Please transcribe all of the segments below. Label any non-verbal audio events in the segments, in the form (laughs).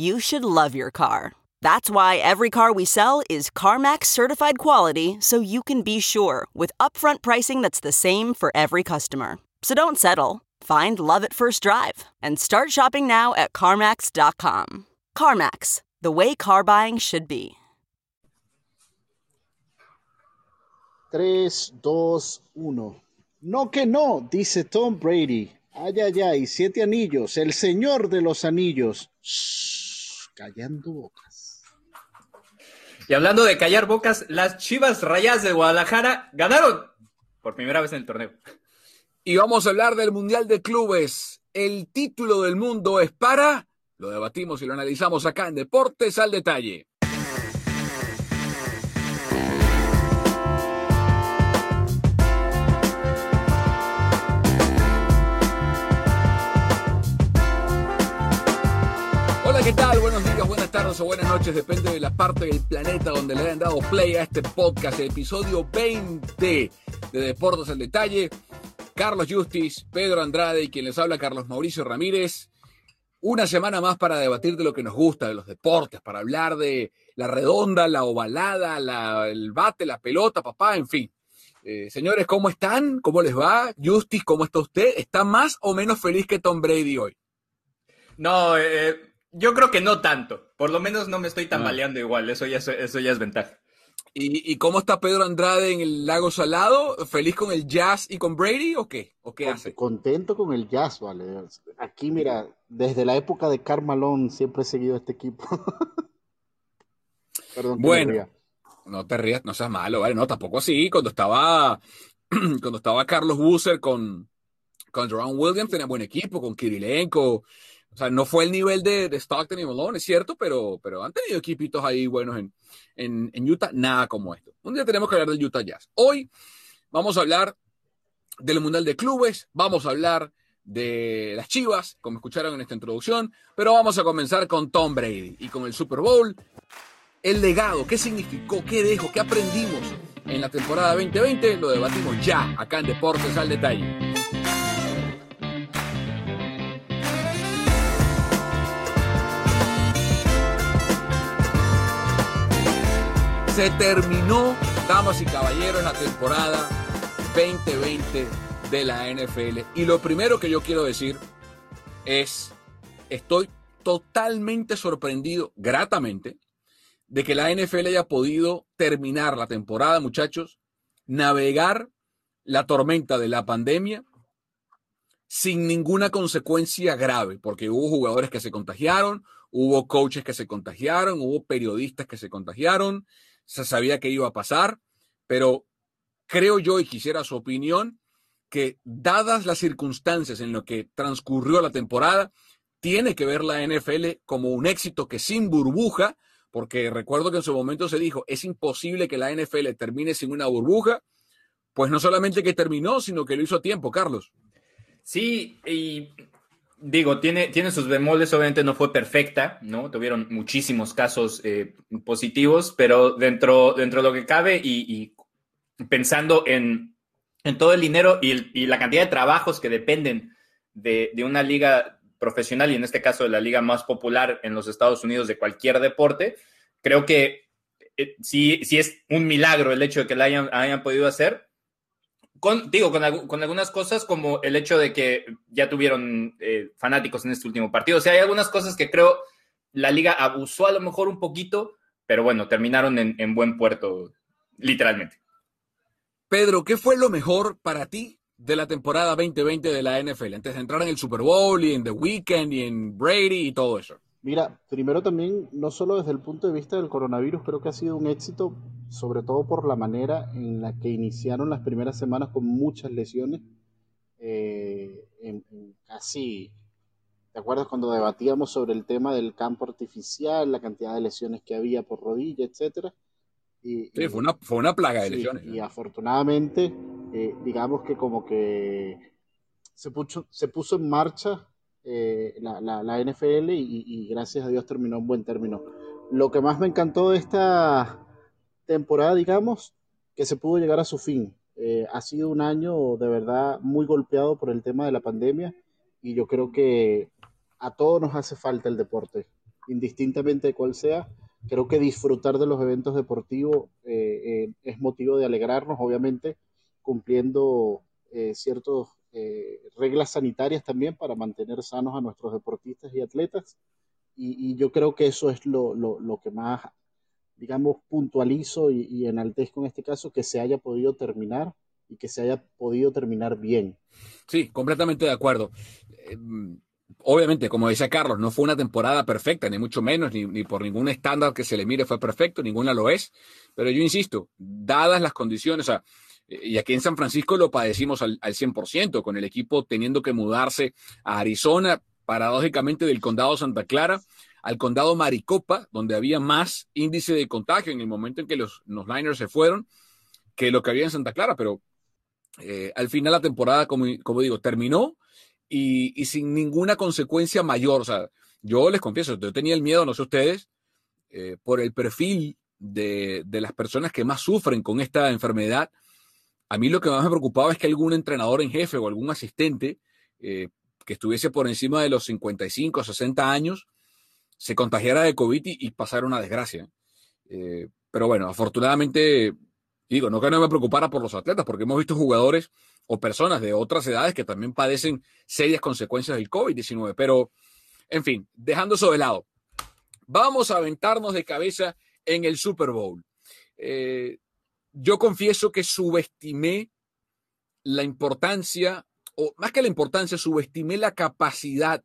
you should love your car. That's why every car we sell is CarMax certified quality so you can be sure with upfront pricing that's the same for every customer. So don't settle. Find love at first drive and start shopping now at CarMax.com. CarMax, the way car buying should be. 3, 2, 1. No que no, dice Tom Brady. Ay, ay, ay, siete anillos, el señor de los anillos. Shh. Callando bocas. Y hablando de callar bocas, las Chivas Rayas de Guadalajara ganaron por primera vez en el torneo. Y vamos a hablar del Mundial de Clubes. El título del mundo es para... Lo debatimos y lo analizamos acá en Deportes al Detalle. ¿Qué tal? Buenos días, buenas tardes o buenas noches, depende de la parte del planeta donde le hayan dado play a este podcast, episodio 20 de Deportes al Detalle. Carlos Justis, Pedro Andrade y quien les habla, Carlos Mauricio Ramírez. Una semana más para debatir de lo que nos gusta, de los deportes, para hablar de la redonda, la ovalada, el bate, la pelota, papá, en fin. Eh, señores, ¿cómo están? ¿Cómo les va? Justis, ¿cómo está usted? ¿Está más o menos feliz que Tom Brady hoy? No, eh, yo creo que no tanto. Por lo menos no me estoy tambaleando igual. Eso ya, eso ya es ventaja. ¿Y, cómo está Pedro Andrade en el Lago Salado? ¿Feliz con el jazz y con Brady o qué? ¿O qué hace? Contento con el jazz, vale. Aquí, mira, desde la época de Carmalón siempre he seguido este equipo. (laughs) Perdón. Bueno, no te rías, no seas malo, ¿vale? No, tampoco así. Cuando estaba, (clears throat) cuando estaba Carlos Busser con, con Jerome Williams, tenía buen equipo, con Kirilenko, o sea, no fue el nivel de, de Stockton y Malone, es cierto, pero, pero han tenido equipitos ahí buenos en, en, en, Utah, nada como esto. Un día tenemos que hablar del Utah Jazz. Hoy vamos a hablar del Mundial de Clubes, vamos a hablar de las Chivas, como escucharon en esta introducción, pero vamos a comenzar con Tom Brady y con el Super Bowl. El legado, qué significó, qué dejó, qué aprendimos en la temporada 2020, lo debatimos ya acá en Deportes al Detalle. Se terminó, damas y caballeros, la temporada 2020 de la NFL. Y lo primero que yo quiero decir es, estoy totalmente sorprendido, gratamente, de que la NFL haya podido terminar la temporada, muchachos, navegar la tormenta de la pandemia sin ninguna consecuencia grave, porque hubo jugadores que se contagiaron, hubo coaches que se contagiaron, hubo periodistas que se contagiaron, se sabía que iba a pasar, pero creo yo y quisiera su opinión que dadas las circunstancias en lo que transcurrió la temporada, tiene que ver la NFL como un éxito que sin burbuja, porque recuerdo que en su momento se dijo, es imposible que la NFL termine sin una burbuja, pues no solamente que terminó, sino que lo hizo a tiempo, Carlos. Sí, y digo, tiene, tiene sus bemoles, obviamente no fue perfecta, ¿no? Tuvieron muchísimos casos eh, positivos, pero dentro, dentro de lo que cabe y, pensando en, todo el dinero y, la cantidad de trabajos que dependen de, una liga profesional y en este caso de la liga más popular en los Estados Unidos de cualquier deporte, creo que eh, sí, sí es un milagro el hecho de que la hayan, hayan podido hacer con, digo, con, con, algunas cosas como el hecho de que ya tuvieron eh, fanáticos en este último partido. O sea, hay algunas cosas que creo la liga abusó a lo mejor un poquito, pero bueno, terminaron en, en buen puerto, literalmente. Pedro, ¿qué fue lo mejor para ti de la temporada 2020 de la NFL? Antes de entrar en el Super Bowl y en The Weeknd y en Brady y todo eso. Mira, primero también, no solo desde el punto de vista del coronavirus, creo que ha sido un éxito, sobre todo por la manera en la que iniciaron las primeras semanas con muchas lesiones, eh, en, casi, ¿te acuerdas cuando debatíamos sobre el tema del campo artificial, la cantidad de lesiones que había por rodilla, etcétera? Y, sí, fue una, fue una plaga de lesiones. Y afortunadamente, eh, digamos que como que se puso, se puso en marcha eh, la, la, NFL y, gracias a Dios terminó en buen término. Lo que más me encantó de esta temporada, digamos, que se pudo llegar a su fin. Eh, ha sido un año de verdad muy golpeado por el tema de la pandemia y yo creo que a todos nos hace falta el deporte, indistintamente de cuál sea. Creo que disfrutar de los eventos deportivos eh, es motivo de alegrarnos, obviamente, cumpliendo ciertos eh, reglas sanitarias también para mantener sanos a nuestros deportistas y atletas. Y, yo creo que eso es lo, lo, que más, digamos, puntualizo y, y, enaltezco en este caso, que se haya podido terminar y que se haya podido terminar bien. Sí, completamente de acuerdo. Eh, obviamente, como decía Carlos, no fue una temporada perfecta, ni mucho menos, ni, ni, por ningún estándar que se le mire fue perfecto, ninguna lo es. Pero yo insisto, dadas las condiciones, o sea, y aquí en San Francisco lo padecimos al, al 100%, con el equipo teniendo que mudarse a Arizona, paradójicamente del condado Santa Clara al condado Maricopa, donde había más índice de contagio en el momento en que los, los Niners se fueron, que lo que había en Santa Clara, pero eh, al final la temporada, como, como digo, terminó y, y, sin ninguna consecuencia mayor. O sea, yo les confieso, yo tenía el miedo, no sé ustedes, eh, por el perfil de, de, las personas que más sufren con esta enfermedad a mí lo que más me preocupaba es que algún entrenador en jefe o algún asistente eh, que estuviese por encima de los 55 o 60 años se contagiara de COVID y, pasara una desgracia. Eh, pero bueno, afortunadamente, digo, no que no me preocupara por los atletas, porque hemos visto jugadores o personas de otras edades que también padecen serias consecuencias del COVID-19. Pero, en fin, dejando eso de lado, vamos a aventarnos de cabeza en el Super Bowl. Eh, yo confieso que subestimé la importancia, o más que la importancia, subestimé la capacidad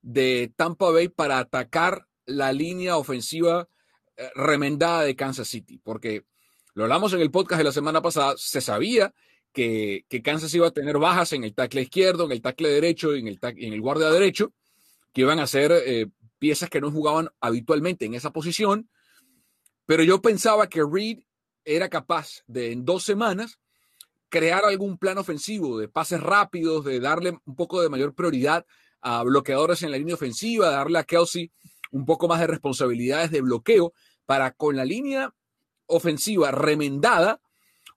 de Tampa Bay para atacar la línea ofensiva eh, remendada de Kansas City, porque lo hablamos en el podcast de la semana pasada, se sabía que, Kansas iba a tener bajas en el tackle izquierdo, en el tackle derecho y en el, en el guardia derecho, que iban a ser eh, piezas que no jugaban habitualmente en esa posición, pero yo pensaba que Reed era capaz de en dos semanas crear algún plan ofensivo de pases rápidos, de darle un poco de mayor prioridad a bloqueadores en la línea ofensiva, darle a Kelsey un poco más de responsabilidades de bloqueo para con la línea ofensiva remendada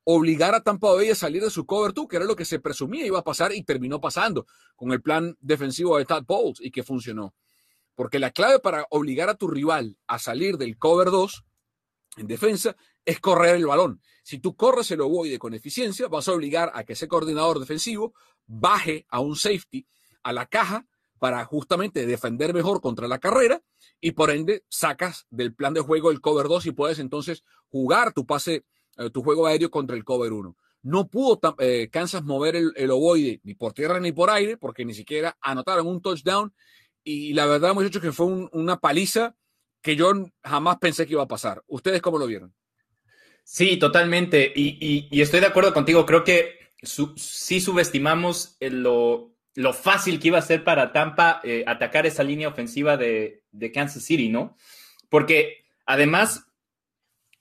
obligar a Tampa Bay a salir de su cover 2, que era lo que se presumía iba a pasar y terminó pasando con el plan defensivo de Todd Bowles y que funcionó. Porque la clave para obligar a tu rival a salir del cover 2 en defensa es correr el balón. Si tú corres el ovoide con eficiencia, vas a obligar a que ese coordinador defensivo baje a un safety a la caja para justamente defender mejor contra la carrera y por ende sacas del plan de juego el cover 2 y puedes entonces jugar tu pase, eh, tu juego aéreo contra el cover 1. No pudo eh, Kansas mover el, ovoide ni por tierra ni por aire porque ni siquiera anotaron un touchdown y la verdad muchachos que fue una paliza que yo jamás pensé que iba a pasar. ¿Ustedes cómo lo vieron? Sí, totalmente. Y, estoy de acuerdo contigo. Creo que sí subestimamos lo, fácil que iba a ser para Tampa eh, atacar esa línea ofensiva de, Kansas City, ¿no? Porque además,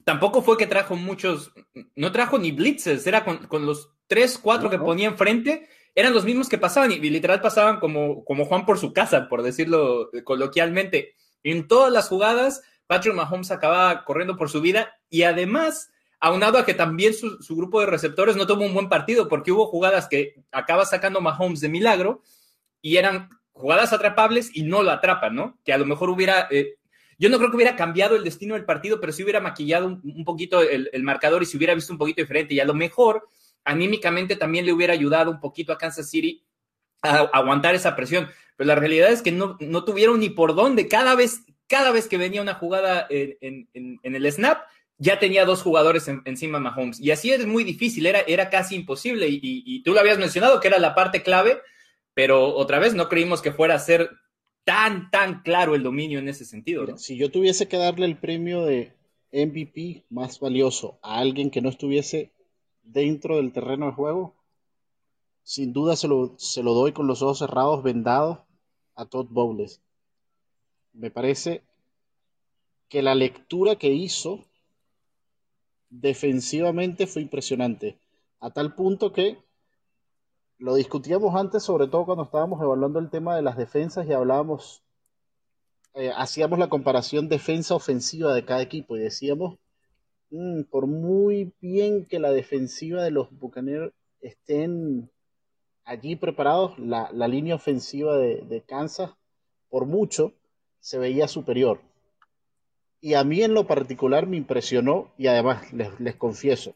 tampoco fue que trajo muchos, no trajo ni blitzes, era con, los tres, cuatro que ponía enfrente, eran los mismos que pasaban y, literal pasaban como, como Juan por su casa, por decirlo coloquialmente. En todas las jugadas, Patrick Mahomes acababa corriendo por su vida y además, aunado a que también su, grupo de receptores no tuvo un buen partido porque hubo jugadas que acaba sacando Mahomes de milagro y eran jugadas atrapables y no lo atrapan, ¿no? Que a lo mejor hubiera, eh, yo no creo que hubiera cambiado el destino del partido, pero sí hubiera maquillado un, poquito el, el, marcador y se hubiera visto un poquito diferente. Y a lo mejor anímicamente también le hubiera ayudado un poquito a Kansas City a aguantar esa presión. Pero la realidad es que no, no tuvieron ni por dónde. Cada vez, cada vez que venía una jugada en, el snap, ya tenía dos jugadores encima de Mahomes. Y así es muy difícil, era, era casi imposible. Y, tú lo habías mencionado, que era la parte clave, pero otra vez no creímos que fuera a ser tan, tan claro el dominio en ese sentido. Si yo tuviese que darle el premio de MVP más valioso a alguien que no estuviese dentro del terreno de juego, sin duda se lo, se lo doy con los ojos cerrados, vendados a Todd Bowles. Me parece que la lectura que hizo defensivamente fue impresionante, a tal punto que lo discutíamos antes, sobre todo cuando estábamos evaluando el tema de las defensas y hablábamos, eh, hacíamos la comparación defensa-ofensiva de cada equipo y decíamos, mm, por muy bien que la defensiva de los Buccaneers estén allí preparados, la, línea ofensiva de, Kansas, por mucho, se veía superior. Y a mí en lo particular me impresionó, y además les, les confieso,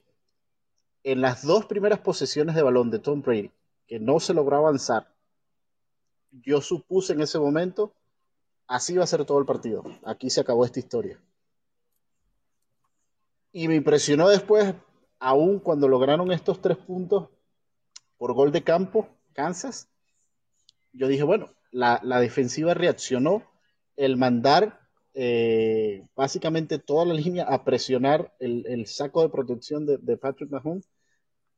en las dos primeras posesiones de balón de Tom Brady, que no se logró avanzar, yo supuse en ese momento, así va a ser todo el partido. Aquí se acabó esta historia. Y me impresionó después, aún cuando lograron estos tres puntos por gol de campo, Kansas, yo dije, bueno, la, defensiva reaccionó, el mandar eh, básicamente toda la línea a presionar el, saco de protección de, de Patrick Mahomes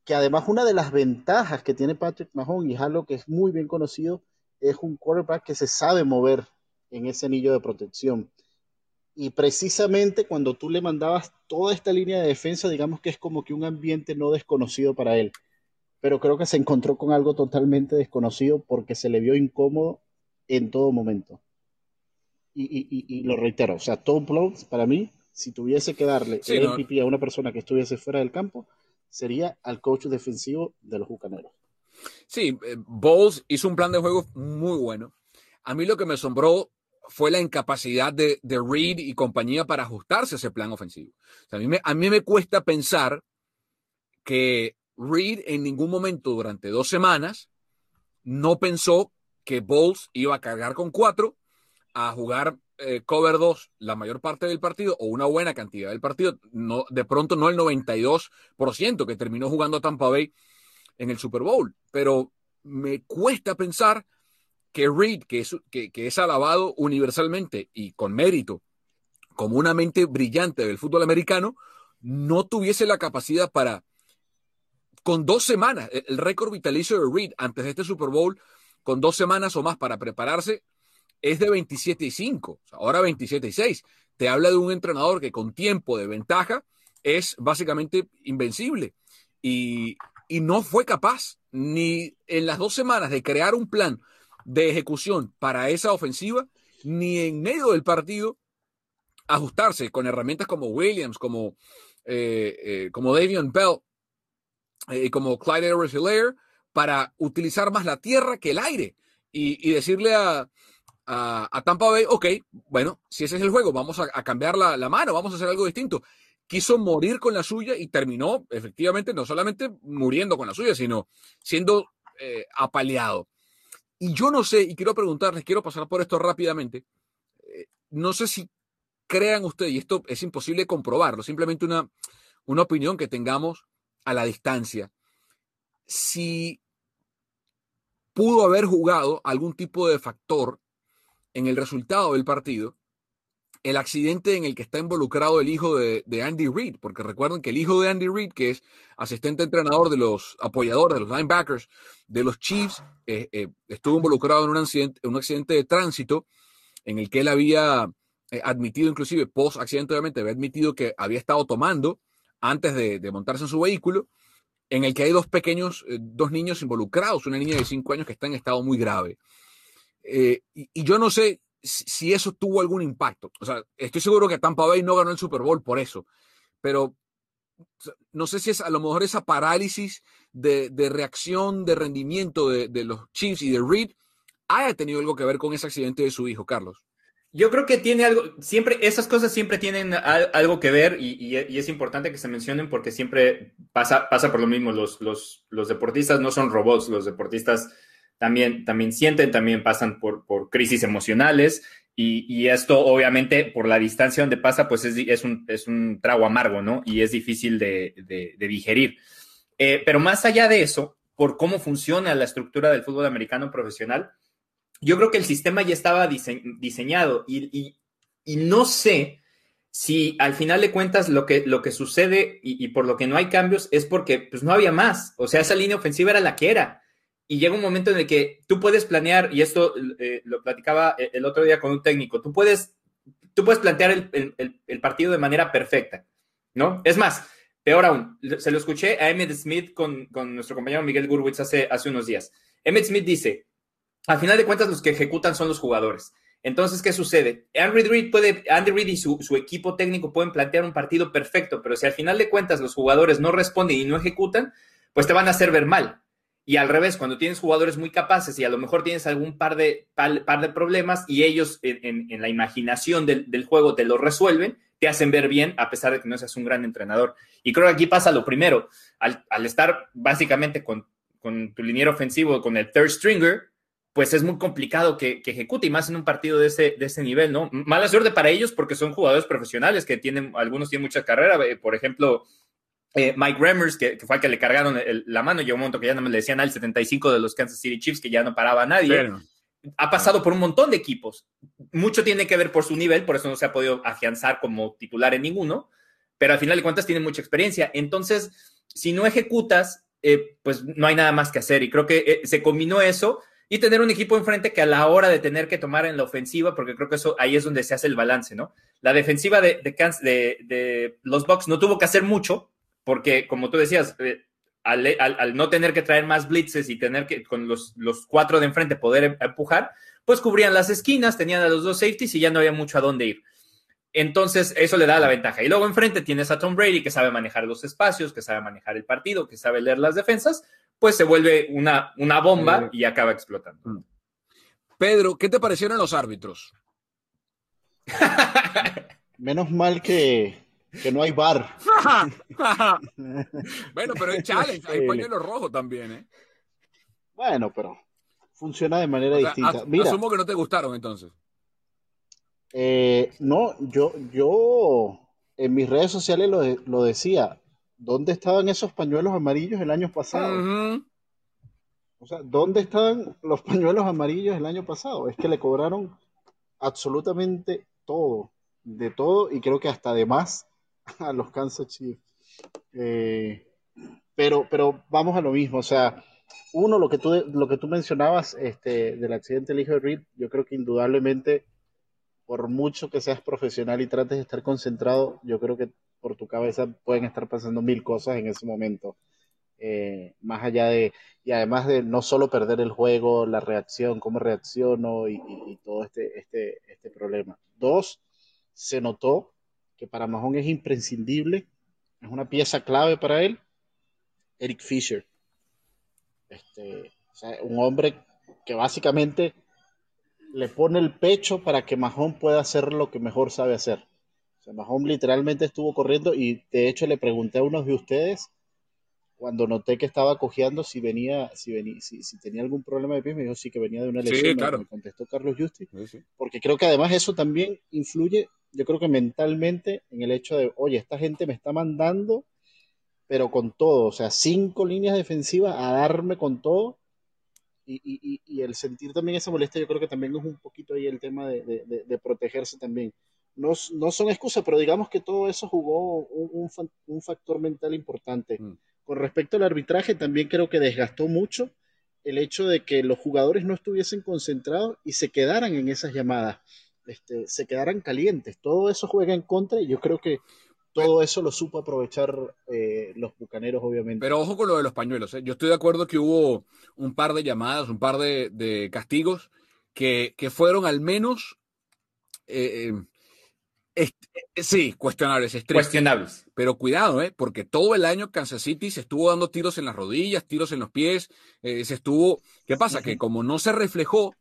que además una de las ventajas que tiene Patrick Mahomes, y es algo que es muy bien conocido, es un quarterback que se sabe mover en ese anillo de protección. Y precisamente cuando tú le mandabas toda esta línea de defensa, digamos que es como que un ambiente no desconocido para él. Pero creo que se encontró con algo totalmente desconocido porque se le vio incómodo en todo momento. Y, lo reitero, o sea, Tom Blowns, para mí, si tuviese que darle el MVP a una persona que estuviese fuera del campo, sería al coach defensivo de los Bucaneros. Sí, eh, Bowles hizo un plan de juego muy bueno. A mí lo que me asombró fue la incapacidad de, Reed y compañía para ajustarse a ese plan ofensivo. a, mí me, a mí me cuesta pensar que Reed en ningún momento durante dos semanas no pensó que Bowles iba a cargar con cuatro, a jugar eh, cover 2 la mayor parte del partido o una buena cantidad del partido, no, de pronto no el 92% que terminó jugando Tampa Bay en el Super Bowl, pero me cuesta pensar que Reed, que es, que, es alabado universalmente y con mérito como una mente brillante del fútbol americano, no tuviese la capacidad para, con dos semanas, el récord vitalicio de Reed antes de este Super Bowl, con dos semanas o más para prepararse, es de 27 y 5, ahora 27 y 6. Te habla de un entrenador que con tiempo de ventaja es básicamente invencible y, no fue capaz ni en las dos semanas de crear un plan de ejecución para esa ofensiva, ni en medio del partido ajustarse con herramientas como Williams, como, eh, eh, como Davion Bell y eh, como Clyde Edwards para utilizar más la tierra que el aire y decirle a, a, Tampa Bay, ok, bueno, si ese es el juego, vamos a, cambiar la, mano, vamos a hacer algo distinto. Quiso morir con la suya y terminó efectivamente no solamente muriendo con la suya, sino siendo eh, apaleado. Y yo no sé, y quiero preguntarles, quiero pasar por esto rápidamente, eh, no sé si crean ustedes, y esto es imposible comprobarlo, simplemente una, una opinión que tengamos a la distancia, si pudo haber jugado algún tipo de factor en el resultado del partido el accidente en el que está involucrado el hijo de, Andy Reid, porque recuerden que el hijo de Andy Reid, que es asistente entrenador de los apoyadores, de los linebackers de los Chiefs, eh, eh, estuvo involucrado en un, accidente, un accidente de tránsito en el que él había eh, admitido, inclusive post accidente, obviamente, había admitido que había estado tomando antes de, montarse en su vehículo en el que hay dos pequeños, eh, dos niños involucrados, una niña de cinco años que está en estado muy grave. Eh, y, yo no sé si, eso tuvo algún impacto. O sea, estoy seguro que Tampa Bay no ganó el Super Bowl por eso, pero no sé si es a lo mejor esa parálisis de, reacción, de rendimiento de, de, los Chiefs y de Reed haya tenido algo que ver con ese accidente de su hijo, Carlos. Yo creo que tiene algo, siempre, esas cosas siempre tienen algo que ver y, es importante que se mencionen porque siempre pasa, pasa por lo mismo. Los, los, los deportistas no son robots, los deportistas también, también sienten, también pasan por, por crisis emocionales y, esto obviamente por la distancia donde pasa, pues es, es, un, es un trago amargo, ¿no? Y es difícil de, de, digerir. Eh, pero más allá de eso, por cómo funciona la estructura del fútbol americano profesional, yo creo que el sistema ya estaba diseñado y, no sé si al final de cuentas lo que, lo que sucede y, por lo que no hay cambios es porque pues no había más. O sea, esa línea ofensiva era la que era. Y llega un momento en el que tú puedes planear, y esto eh, lo platicaba eh, el otro día con un técnico, tú puedes, tú puedes plantear el, partido de manera perfecta, ¿no? Es más, peor aún, se lo escuché a Emmett Smith con, nuestro compañero Miguel Gurwitz hace, hace unos días. Emmett Smith dice, al final de cuentas los que ejecutan son los jugadores. Entonces, ¿qué sucede? Andy Reid, puede, Andy Reid y su, equipo técnico pueden plantear un partido perfecto, pero si al final de cuentas los jugadores no responden y no ejecutan, pues te van a hacer ver mal. Y al revés, cuando tienes jugadores muy capaces y a lo mejor tienes algún par de, par, de problemas y ellos en, la imaginación del, juego te lo resuelven, te hacen ver bien a pesar de que no seas un gran entrenador. Y creo que aquí pasa lo primero, al, estar básicamente con, tu liniero ofensivo, con el third stringer, pues es muy complicado que, ejecute, y más en un partido de ese, de ese nivel, ¿no? Mala suerte para ellos porque son jugadores profesionales que tienen, algunos tienen mucha carrera, eh, por ejemplo, eh, Mike Remmers, que, fue al que le cargaron la mano, llegó un momento que ya no me le decían al 75 de los Kansas City Chiefs, que ya no paraba a nadie. Ha pasado por un montón de equipos. Mucho tiene que ver por su nivel, por eso no se ha podido afianzar como titular en ninguno, pero al final de cuentas tiene mucha experiencia. Entonces, si no ejecutas, eh, pues no hay nada más que hacer. Y creo que se combinó eso y tener un equipo enfrente que a la hora de tener que tomar en la ofensiva, porque creo que eso ahí es donde se hace el balance, ¿no? La defensiva de, de, los Bucks no tuvo que hacer mucho, porque como tú decías, eh, al, no tener que traer más blitzes y tener que con los, los cuatro de enfrente poder em, empujar, pues cubrían las esquinas, tenían a los dos safeties y ya no había mucho a dónde ir. Entonces, eso le da la ventaja. Y luego enfrente tienes a Tom Brady, que sabe manejar los espacios, que sabe manejar el partido, que sabe leer las defensas, pues se vuelve una, una bomba y acaba explotando. Mm. Pedro, ¿qué te parecieron los árbitros? (laughs) Menos mal que, no hay bar. (laughs) bueno, pero en challenge, hay pañuelo rojo también, ¿eh? Bueno, pero funciona de manera distinta. asumo que no te gustaron entonces. Eh, no, yo, yo en mis redes sociales lo, lo, decía. ¿Dónde estaban esos pañuelos amarillos el año pasado? O sea, ¿dónde estaban los pañuelos amarillos el año pasado? Es que le cobraron absolutamente todo, de todo, y creo que hasta de más (laughs) a los Kansas Chiefs. Eh, pero, pero vamos a lo mismo, o sea, uno, lo que tú, lo que tú mencionabas este, del accidente del hijo de Reed, yo creo que indudablemente por mucho que seas profesional y trates de estar concentrado, yo creo que por tu cabeza pueden estar pasando mil cosas en ese momento. Eh, más allá de, y además de no solo perder el juego, la reacción, cómo reacciono y, todo este, este, este problema. Dos, se notó que para Mahón es imprescindible, es una pieza clave para él, Eric Fisher. Este, un hombre que básicamente le pone el pecho para que Mahón pueda hacer lo que mejor sabe hacer. O sea, Mahón literalmente estuvo corriendo y de hecho le pregunté a unos de ustedes cuando noté que estaba cojeando si venía, si venía, si, tenía algún problema de pie, me dijo sí que venía de una lesión. Sí, claro. Me contestó Carlos Justi. Porque creo que además eso también influye, yo creo que mentalmente, en el hecho de, oye, esta gente me está mandando, pero con todo, o sea, cinco líneas defensivas a darme con todo y, y, el sentir también esa molestia, yo creo que también es un poquito ahí el tema de, de, protegerse también. No, no, son excusas, pero digamos que todo eso jugó un, un, factor mental importante. Mm. Con respecto al arbitraje, también creo que desgastó mucho el hecho de que los jugadores no estuviesen concentrados y se quedaran en esas llamadas, este, se quedaran calientes. Todo eso juega en contra y yo creo que todo eso lo supo aprovechar eh, los bucaneros, obviamente. Pero ojo con lo de los pañuelos. ¿eh? Yo estoy de acuerdo que hubo un par de llamadas, un par de, castigos que, fueron al menos. Eh, sí, cuestionables. Cuestionables. Pero cuidado, ¿eh? porque todo el año Kansas City se estuvo dando tiros en las rodillas, tiros en los pies. se estuvo. ¿Qué pasa? Que como no se reflejó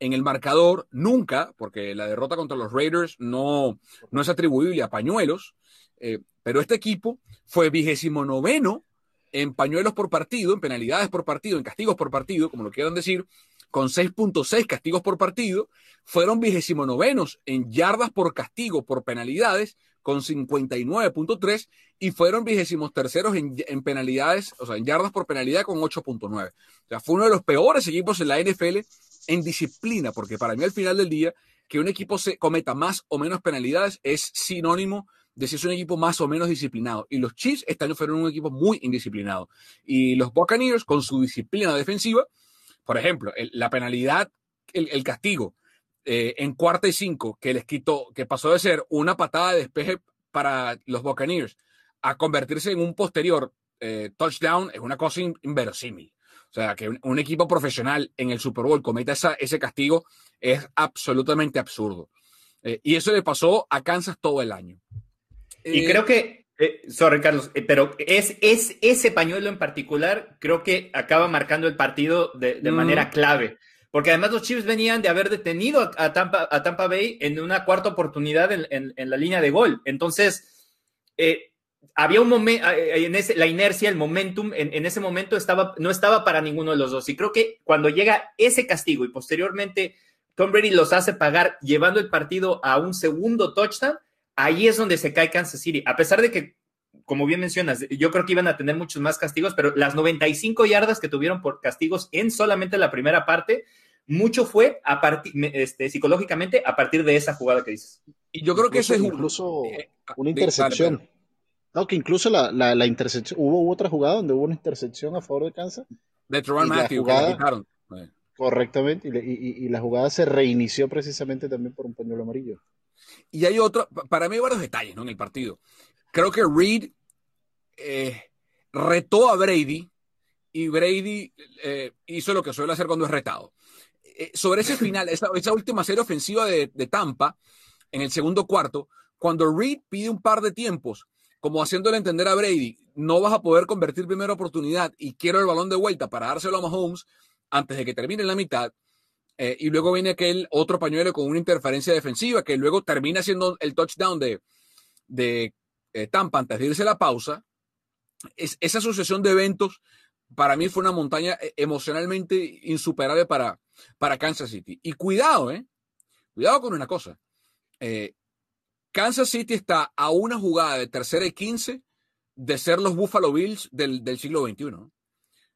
en el marcador nunca, porque la derrota contra los Raiders no, no es atribuible a pañuelos, eh, pero este equipo fue vigésimo noveno en pañuelos por partido, en penalidades por partido, en castigos por partido, como lo quieran decir, con 6.6 castigos por partido, fueron vigésimo novenos en yardas por castigo por penalidades, con 59.3, y fueron vigésimos terceros en, en, penalidades, o sea, en yardas por penalidad con 8.9. O sea, fue uno de los peores equipos en la NFL en disciplina, porque para mí al final del día, que un equipo se cometa más o menos penalidades es sinónimo de si es un equipo más o menos disciplinado. Y los Chiefs este fueron un equipo muy indisciplinado. Y los Buccaneers, con su disciplina defensiva, por ejemplo, la penalidad, el, castigo eh, en cuarta y cinco, que les quitó, que pasó de ser una patada de despeje para los Buccaneers a convertirse en un posterior eh, touchdown, es una cosa inverosímil. O sea, que un, equipo profesional en el Super Bowl cometa ese castigo es absolutamente absurdo. Eh, y eso le pasó a Kansas todo el año. Y creo que, eh, sorry Carlos, eh, pero es, es ese pañuelo en particular, creo que acaba marcando el partido de, manera clave. Porque además los Chiefs venían de haber detenido a Tampa, a Tampa Bay en una cuarta oportunidad en, la línea de gol. Entonces, había un momento, en ese, la inercia, el momentum, en, ese momento estaba, no estaba para ninguno de los dos. Y creo que cuando llega ese castigo y posteriormente Tom Brady los hace pagar llevando el partido a un segundo touchdown, ahí es donde se cae Kansas City. A pesar de que, como bien mencionas, yo creo que iban a tener muchos más castigos, pero las 95 yardas que tuvieron por castigos en solamente la primera parte, mucho fue a partir, este, psicológicamente a partir de esa jugada que dices. Y yo creo que eso es incluso eh, una intercepción. No, que incluso la, la, intercepción, hubo otra jugada donde hubo una intercepción a favor de Kansas. De Trevor Matthew, Correctamente, y, la jugada se reinició precisamente también por un pañuelo amarillo. Y hay otro, para mí hay varios detalles ¿no? en el partido. Creo que Reed eh, retó a Brady y Brady eh, hizo lo que suele hacer cuando es retado. Eh, sobre ese final, esa, última serie ofensiva de, de Tampa, en el segundo cuarto, cuando Reed pide un par de tiempos como haciéndole entender a Brady, no vas a poder convertir primera oportunidad y quiero el balón de vuelta para dárselo a Mahomes antes de que termine la mitad. Eh, y luego viene aquel otro pañuelo con una interferencia defensiva que luego termina siendo el touchdown de, de eh, Tampa antes de irse la pausa. Es, esa sucesión de eventos para mí fue una montaña eh, emocionalmente insuperable para, para Kansas City. Y cuidado, ¿eh? Cuidado con una cosa. Kansas City está a una jugada de tercera y quince de ser los Buffalo Bills del, siglo XXI.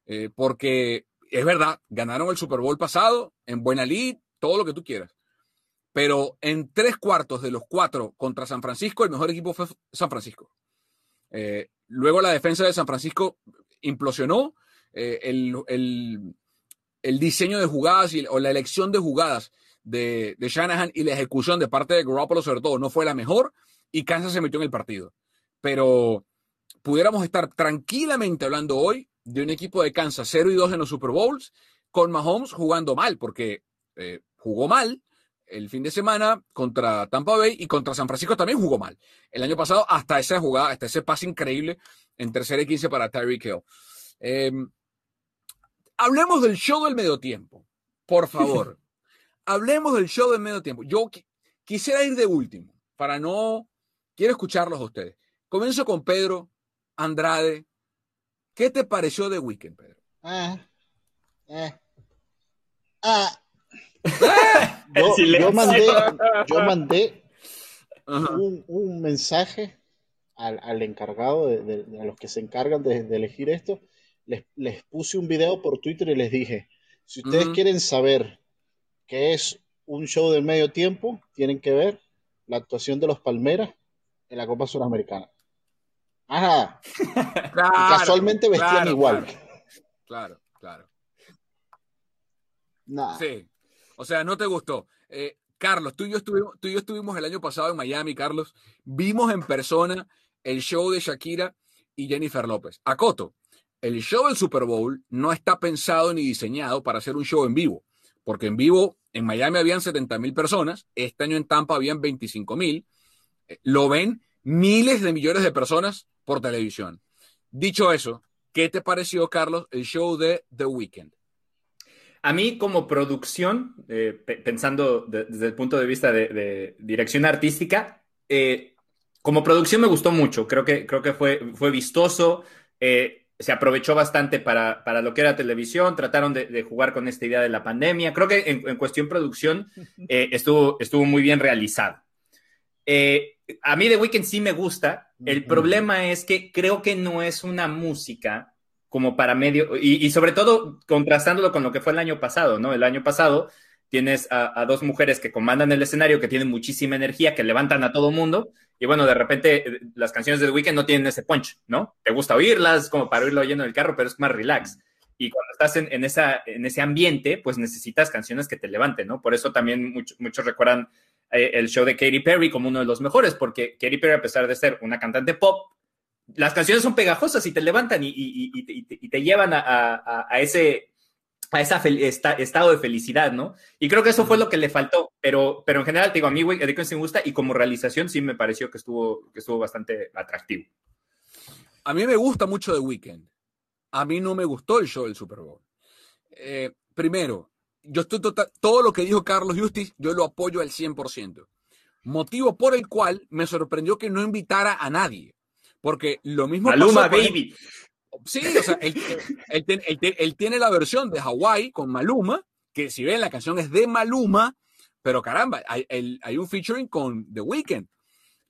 Eh, porque es verdad, ganaron el Super Bowl pasado, en buena lead, todo lo que tú quieras. Pero en tres cuartos de los cuatro contra San Francisco, el mejor equipo fue San Francisco. Eh, luego la defensa de San Francisco implosionó. Eh, el, diseño de jugadas o la elección de jugadas de, Shanahan y la ejecución de parte de Garoppolo, sobre todo, no fue la mejor y Kansas se metió en el partido. Pero pudiéramos estar tranquilamente hablando hoy de un equipo de Kansas 0 y 2 en los Super Bowls, con Mahomes jugando mal, porque eh, jugó mal el fin de semana contra Tampa Bay y contra San Francisco también jugó mal. El año pasado, hasta esa jugada, hasta ese pase increíble en tercera y quince para Tyreek Hill. Em, hablemos del show del medio tiempo, por (laughs) favor. hablemos del show de medio tiempo. Yo quisiera ir de último, para no... Quiero escucharlos a ustedes. Comienzo con Pedro Andrade. ¿Qué te pareció de Weekend, Pedro? Ah, eh, ah. (laughs) yo, mandé, yo (laughs) mandé un, mensaje al, encargado, de, a los que se encargan de, elegir esto. Les, les, puse un video por Twitter y les dije, si ustedes quieren saber que es un show de medio tiempo, tienen que ver la actuación de los Palmeras en la Copa Suramericana. Ajá. (laughs) casualmente vestían igual. Claro, claro. Sí. O sea, no te gustó. Eh, Carlos, tú y, yo estuvimos, tú y yo estuvimos el año pasado en Miami, Carlos. Vimos en persona el show de Shakira y Jennifer López. Acoto, el show del Super Bowl no está pensado ni diseñado para hacer un show en vivo, porque en vivo en Miami habían 70 mil personas, este año en Tampa habían 25 mil, eh, lo ven miles de millones de personas por televisión. Dicho eso, ¿qué te pareció, Carlos, el show de The Weeknd? A mí como producción, eh, pensando desde el punto de vista de, dirección artística, eh, como producción me gustó mucho. Creo que, creo que fue, fue vistoso. Eh, se aprovechó bastante para, para, lo que era televisión. Trataron de, jugar con esta idea de la pandemia. Creo que en, cuestión producción (laughs) estuvo, estuvo muy bien realizado. a mí The Weeknd sí me gusta. El problema es que creo que no es una música como para medio, y, sobre todo contrastándolo con lo que fue el año pasado, ¿no? El año pasado tienes a, dos mujeres que comandan el escenario, que tienen muchísima energía, que levantan a todo mundo, y bueno, de repente eh, las canciones del weekend no tienen ese punch, ¿no? Te gusta oírlas como para oírlo oyendo en el carro, pero es más relax. Y cuando estás en, esa, en ese ambiente, pues necesitas canciones que te levanten, ¿no? Por eso también muchos recuerdan eh, el show de Katy Perry como uno de los mejores, porque Katy Perry, a pesar de ser una cantante pop, las canciones son pegajosas y te levantan y, te llevan a, ese a ese estado de felicidad, ¿no? Y creo que eso fue lo que le faltó, pero, pero en general, te digo, a mí, güey, me gusta y como realización sí me pareció que estuvo, que estuvo bastante atractivo. A mí me gusta mucho The Weeknd. A mí no me gustó el show del Super Bowl. Eh, primero, yo estoy total, todo lo que dijo Carlos Justice, yo lo apoyo al 100%. Motivo por el cual me sorprendió que no invitara a nadie. Porque lo mismo Maluma, baby. Sí, o sea, él, tiene la versión de Hawaii con Maluma, que si ven la canción es de Maluma, pero caramba, hay, hay un featuring con The Weeknd,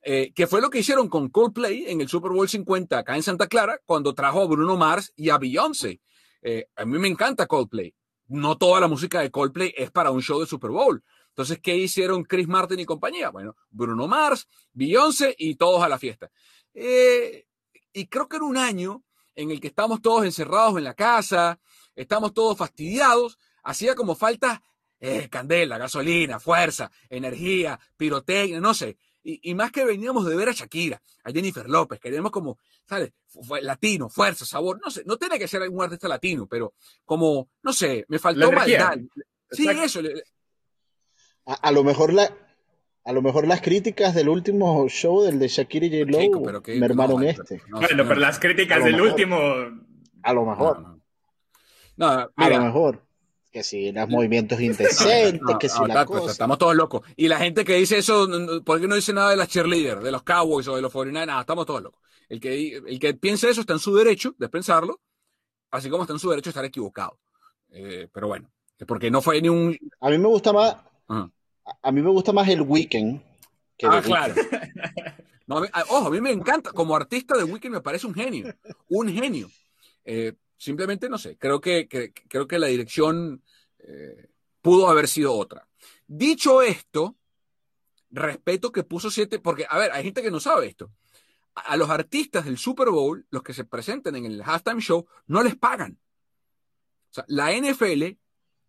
eh, que fue lo que hicieron con Coldplay en el Super Bowl 50 acá en Santa Clara, cuando trajo a Bruno Mars y a Beyoncé. Eh, a mí me encanta Coldplay. No toda la música de Coldplay es para un show de Super Bowl. Entonces, ¿qué hicieron Chris Martin y compañía? Bueno, Bruno Mars, Beyoncé y todos a la fiesta. Eh, y creo que era un año en el que estamos todos encerrados en la casa, estamos todos fastidiados, hacía como falta eh, candela, gasolina, fuerza, energía, pirotecnia, no sé. Y, más que veníamos de ver a Shakira, a Jennifer López, queríamos como, ¿sabes? Latino, fuerza, sabor, no sé, no tiene que ser algún artista latino, pero como, no sé, me faltó maldad. Sí, eso. a, lo mejor la, a lo mejor las críticas del último show del de Shakira y J. Lo me hermaron este. bueno, pero las críticas del último. A lo mejor. No, a lo mejor. Que si los movimientos indecentes, que si la cosa. Estamos todos locos. Y la gente que dice eso, ¿por qué no dice nada de las cheerleaders, de los Cowboys o de los 49? Nada, estamos todos locos. El que, el que piense eso está en su derecho de pensarlo, así como está en su derecho de estar equivocado. Eh, pero bueno, porque no fue ni un. A mí me gusta más a mí me gusta más el Weekend que Ah, claro. ojo, a mí me encanta. Como artista de Weekend me parece un genio. Un genio. Eh, simplemente, no sé, creo que, creo que la dirección eh, pudo haber sido otra. Dicho esto, respeto que puso siete, porque, a ver, hay gente que no sabe esto. A, los artistas del Super Bowl, los que se presenten en el halftime show, no les pagan. O sea, la NFL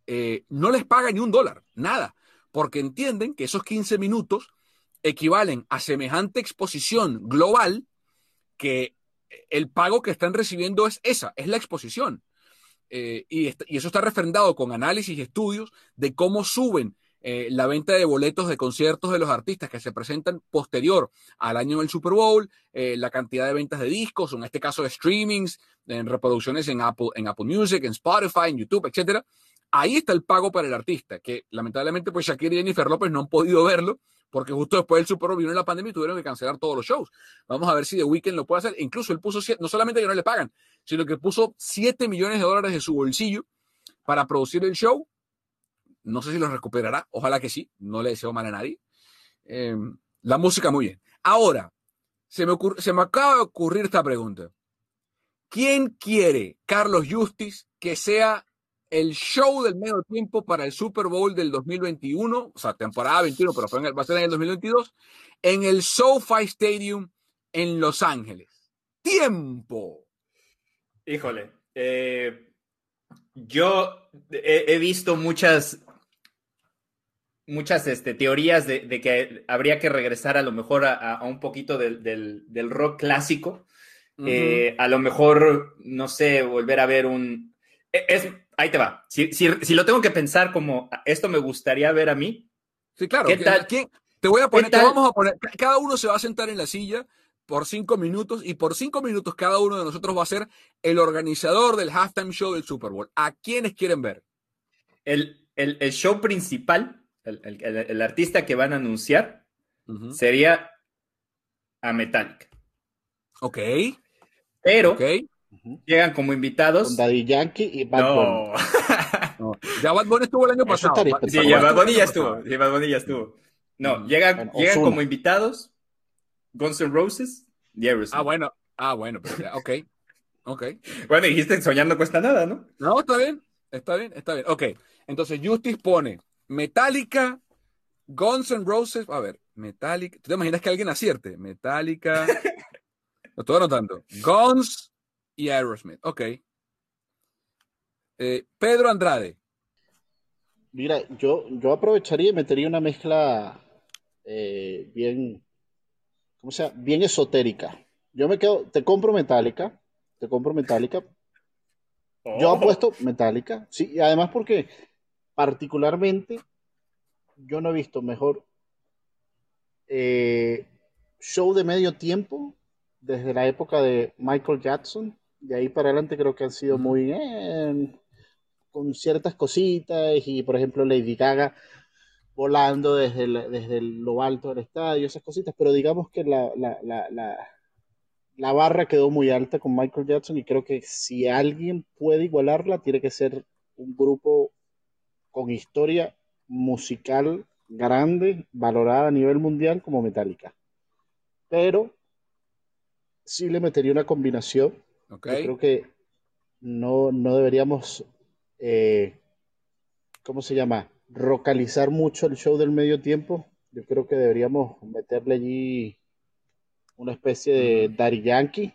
eh, no les paga ni un dólar, nada porque entienden que esos 15 minutos equivalen a semejante exposición global que el pago que están recibiendo es esa, es la exposición. Eh, y, eso está refrendado con análisis y estudios de cómo suben eh, la venta de boletos de conciertos de los artistas que se presentan posterior al año del Super Bowl, eh, la cantidad de ventas de discos, en este caso de streamings, en reproducciones en Apple, en Apple Music, en Spotify, en YouTube, etcétera, Ahí está el pago para el artista, que lamentablemente pues Shakira y Jennifer López no han podido verlo porque justo después del Super Bowl vino la pandemia y tuvieron que cancelar todos los shows. Vamos a ver si The Weeknd lo puede hacer. Incluso él puso, no solamente que no le pagan, sino que puso 7 millones de dólares de su bolsillo para producir el show. No sé si lo recuperará, ojalá que sí, no le deseo mal a nadie. Em, la música muy bien. Ahora, se me, se me acaba de ocurrir esta pregunta. ¿Quién quiere, Carlos Justice, que sea el show del medio tiempo para el Super Bowl del 2021, o sea, temporada 21, pero va a ser en el 2022, en el SoFi Stadium en Los Ángeles. ¡Tiempo! Híjole, eh, yo he, visto muchas muchas este, teorías de, de, que habría que regresar a lo mejor a, a un poquito del, del, del, rock clásico. Uh -huh. eh, a lo mejor, no sé, volver a ver un... e, Es, ahí te va. Si, si, si, lo tengo que pensar como esto me gustaría ver a mí. Sí, claro. ¿Qué tal? ¿Quién? Te voy a poner, te vamos a poner, cada uno se va a sentar en la silla por cinco minutos y por cinco minutos cada uno de nosotros va a ser el organizador del halftime show del Super Bowl. ¿A quiénes quieren ver? El, el, el show principal, el, el, artista que van a anunciar, uh -huh. sería a Metallica. Ok. Pero okay. Llegan como invitados. Con Daddy Yankee y Bad no. Bunny. (laughs) no. Ya Bad Bunny estuvo el año pasado. Sí, ya Bad Bunny ya estuvo. Sí, Bad Bunny ya estuvo. No, mm. llegan, bueno, llegan como invitados Guns N' Roses y Aerosmith. Ah, bueno. Ah, bueno, pero ya, ok. Ok. Bueno, dijiste soñar no cuesta nada, ¿no? No, está bien. Está bien, está bien. Ok. Entonces, Justice pone Metallica, Guns N' Roses. A ver, Metallica. ¿Tú te imaginas que alguien acierte? Metallica. (laughs) Lo estoy anotando. Guns y Aerosmith. Ok. Eh, Pedro Andrade. Mira, yo, yo aprovecharía y metería una mezcla eh, bien, ¿cómo sea? Bien esotérica. Yo me quedo, te compro Metallica, te compro Metallica. Oh. Yo apuesto Metallica, sí, y además porque particularmente yo no he visto mejor eh, show de medio tiempo desde la época de Michael Jackson. De ahí para adelante creo que han sido muy eh, con ciertas cositas y por ejemplo Lady Gaga volando desde, el, desde lo alto del estadio, esas cositas, pero digamos que la, la, la, la, la barra quedó muy alta con Michael Jackson y creo que si alguien puede igualarla, tiene que ser un grupo con historia musical grande, valorada a nivel mundial como Metallica. Pero sí le metería una combinación. Okay. Yo creo que no, no deberíamos, eh, ¿cómo se llama? Rocalizar mucho el show del medio tiempo. Yo creo que deberíamos meterle allí una especie de Daddy Yankee.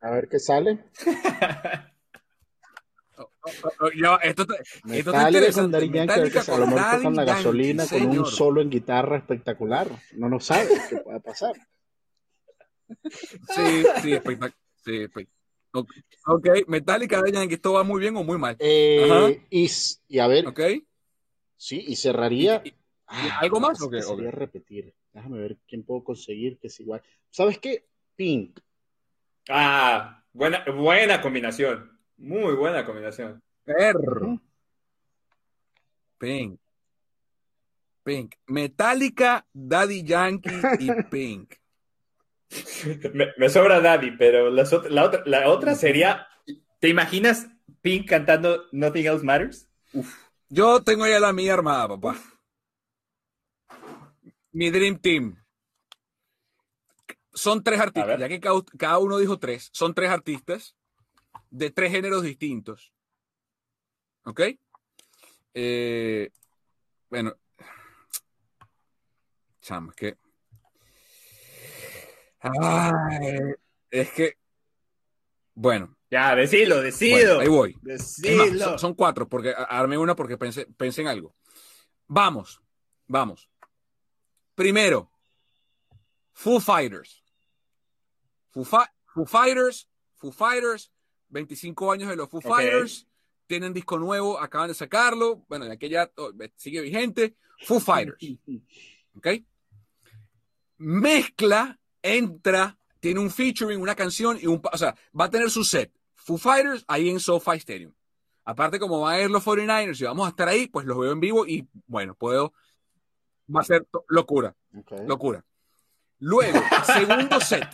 A ver qué sale. (laughs) Oh, oh, oh, yo, esto esto te con Daddy Yankee, a, a lo mejor tocan la gasolina Yankee, con un solo en guitarra espectacular. No nos sabe qué puede pasar. Sí, sí, espectacular. Sí, espectacular. Ok, Metallica de que esto va muy bien o muy mal. Eh, y, y, a ver. Ok. Sí, y cerraría. ¿Y, y, ah, ¿Algo más? Okay, okay. Sería repetir. Déjame ver quién puedo conseguir que es igual. ¿Sabes qué? Pink. Ah, buena, buena combinación. Muy buena combinación. Perro. Pink. Pink. Metallica, Daddy Yankee y (laughs) Pink. (laughs) Me, me, sobra Daddy, pero las, la, otra, la otra sería. ¿Te imaginas Pink cantando Nothing Else Matters? Uf. Yo tengo ya la mía armada, papá. Mi Dream Team. Son tres artistas, ya que cada, cada, uno dijo tres. Son tres artistas de tres géneros distintos. ¿Ok? Eh, bueno. Chama, que. Ay, es que. Bueno. Ya, decilo, decido. Bueno, ahí voy. Decilo. Más, son, son, cuatro, porque armé una porque pensé, pensé en algo. Vamos, vamos. Primero, Foo Fighters. Foo, Fighters, Foo Fighters, 25 años de los Foo okay. Fighters, tienen disco nuevo, acaban de sacarlo, bueno, de aquella sigue vigente, Foo Fighters. (laughs) ¿Ok? Mezcla, entra, tiene un featuring, una canción y un, o sea, va a tener su set. Foo Fighters ahí en SoFi Stadium. Aparte, como van a ir los 49ers y vamos a estar ahí, pues los veo en vivo y bueno, puedo. Va a ser locura. Okay. Locura. Luego, (laughs) segundo set.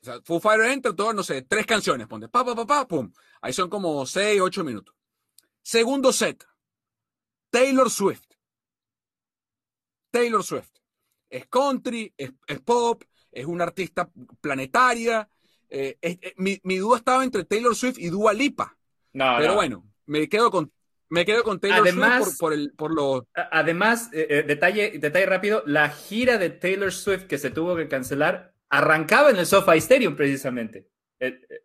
O sea, Foo Fighters entra todo, no sé, tres canciones, ponte pa, pa, pa, pa, pum. Ahí son como seis, ocho minutos. Segundo set. Taylor Swift. Taylor Swift. Es country, es, es pop, es una artista planetaria. Eh, es, es, mi, mi, duda estaba entre Taylor Swift y Dua Lipa. No, pero no. bueno, me quedo con me quedo con Taylor además, Swift por, por, el, por los. Además, eh, eh, detalle, detalle rápido: la gira de Taylor Swift que se tuvo que cancelar arrancaba en el SoFi Stadium precisamente.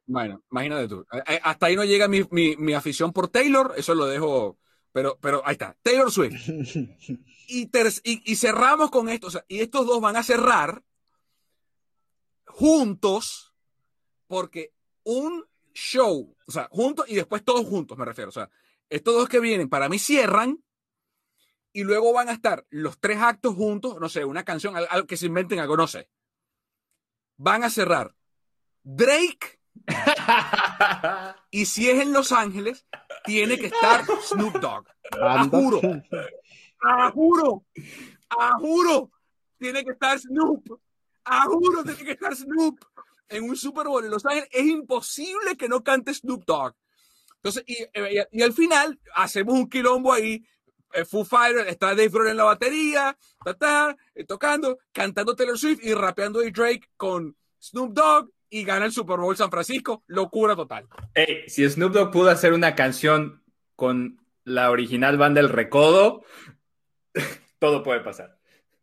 Bueno, imagínate tú. Hasta ahí no llega mi, mi, mi afición por Taylor, eso lo dejo pero, pero ahí está, Taylor Swift. (laughs) Y, y, cerramos con esto, o sea, y estos dos van a cerrar juntos, porque un show, o sea, juntos y después todos juntos, me refiero, o sea, estos dos que vienen, para mí cierran y luego van a estar los tres actos juntos, no sé, una canción, algo que se inventen algo, no sé. Van a cerrar Drake. y si es en Los Ángeles, tiene que estar Snoop Dogg. A juro. A juro. A juro. Tiene que estar Snoop. A juro tiene que estar Snoop en un Super Bowl en Los Ángeles. Es imposible que no cante Snoop Dogg. Entonces, y, y, al final hacemos un quilombo ahí. Eh, Foo Fighters, está Dave Grohl en la batería, ta, eh, tocando, cantando Taylor Swift y rapeando de Drake con Snoop Dogg y gana el Super Bowl San Francisco. Locura total. Hey, si Snoop Dogg pudo hacer una canción con la original banda El Recodo, (laughs) todo puede pasar.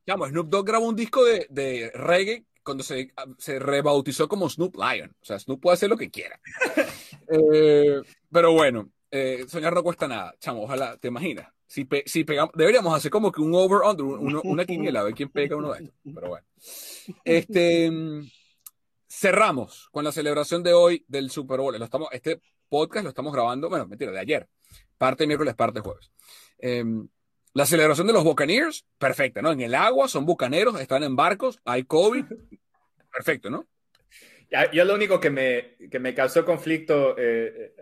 Llamo, Snoop Dogg grabó un disco de, de reggae cuando se, se, rebautizó como Snoop Lion. O sea, Snoop puede hacer lo que quiera. (laughs) Eh, pero bueno, eh, soñar no cuesta nada. Chamo, ojalá, ¿te imaginas? Si, si pegamos, deberíamos hacer como que un over-under, una quiniela, a ver quién pega uno de estos. Pero bueno. Este, cerramos con la celebración de hoy del Super Bowl. Lo estamos, este podcast lo estamos grabando, bueno, mentira, de ayer. Parte miércoles, parte jueves. Em, la celebración de los Buccaneers, perfecta, ¿no? En el agua, son bucaneros, están en barcos, hay COVID. (laughs) Perfecto, ¿no? Yo lo único que me, que me causó conflicto, eh,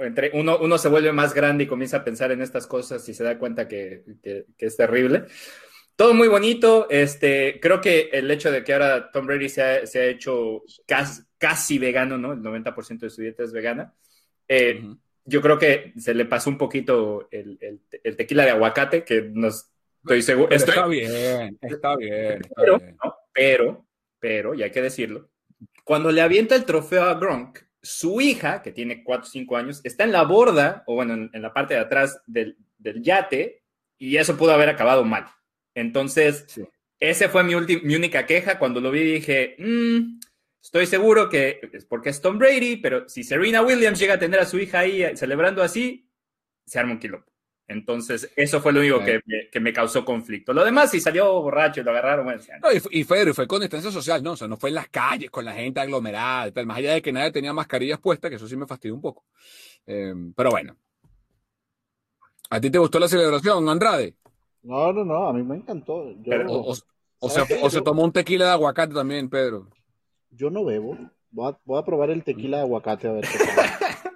entre uno, uno se vuelve más grande y comienza a pensar en estas cosas y se da cuenta que, que, es terrible. Todo muy bonito. Este, creo que el hecho de que ahora Tom Brady se ha, se ha hecho casi, casi, vegano, ¿no? El 90% de su dieta es vegana. Eh, yo creo que se le pasó un poquito el, el, tequila de aguacate, que no estoy seguro. Está bien, está bien. pero, pero, pero, y hay que decirlo, cuando le avienta el trofeo a Gronk, su hija, que tiene 4 o 5 años, está en la borda, o bueno, en, la parte de atrás del, del, yate, y eso pudo haber acabado mal. Entonces, esa fue mi, mi única queja. Cuando lo vi dije, mmm, Estoy seguro que es porque es Tom Brady, pero si Serena Williams llega a tener a su hija ahí eh, celebrando así, se arma un kilo. Entonces, eso fue lo único que, me, causó conflicto. Lo demás, si salió borracho y lo agarraron, bueno, no, y, fue, fue con distancia social, ¿no? O sea, no fue en las calles con la gente aglomerada, tal, más allá de que nadie tenía mascarillas puestas, que eso sí me fastidió un poco. Em, pero bueno. ¿A ti te gustó la celebración, Andrade? No, no, no, a mí me encantó. o, o se tomó un tequila de aguacate también, Pedro. Yo no bebo. Voy a, probar el tequila de aguacate a ver qué (laughs)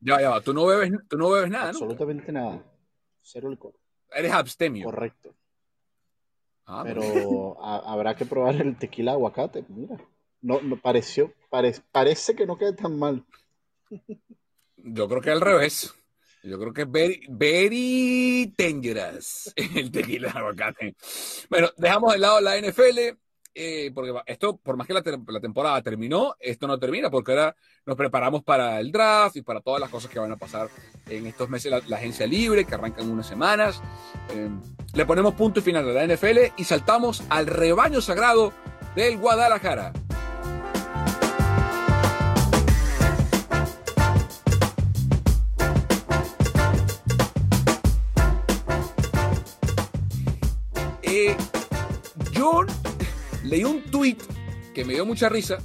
Ya, ya, tú no bebes, tú no bebes nada, Absolutamente nada. Cero licor. Eres abstemio. Correcto. Ah, Pero (laughs) habrá que probar el tequila de aguacate. Mira. No, no pareció, parece que no queda tan mal. Yo creo que al revés. Yo creo que es very, very dangerous (laughs) el tequila de aguacate. Bueno, dejamos de lado la NFL. Eh, porque esto, por más que la, temporada terminó, esto no termina, porque ahora nos preparamos para el draft y para todas las cosas que van a pasar en estos meses, la, agencia libre, que arrancan unas semanas. Eh, le ponemos punto y final a la NFL y saltamos al rebaño sagrado del Guadalajara. Eh, John leí un tweet que me dio mucha risa.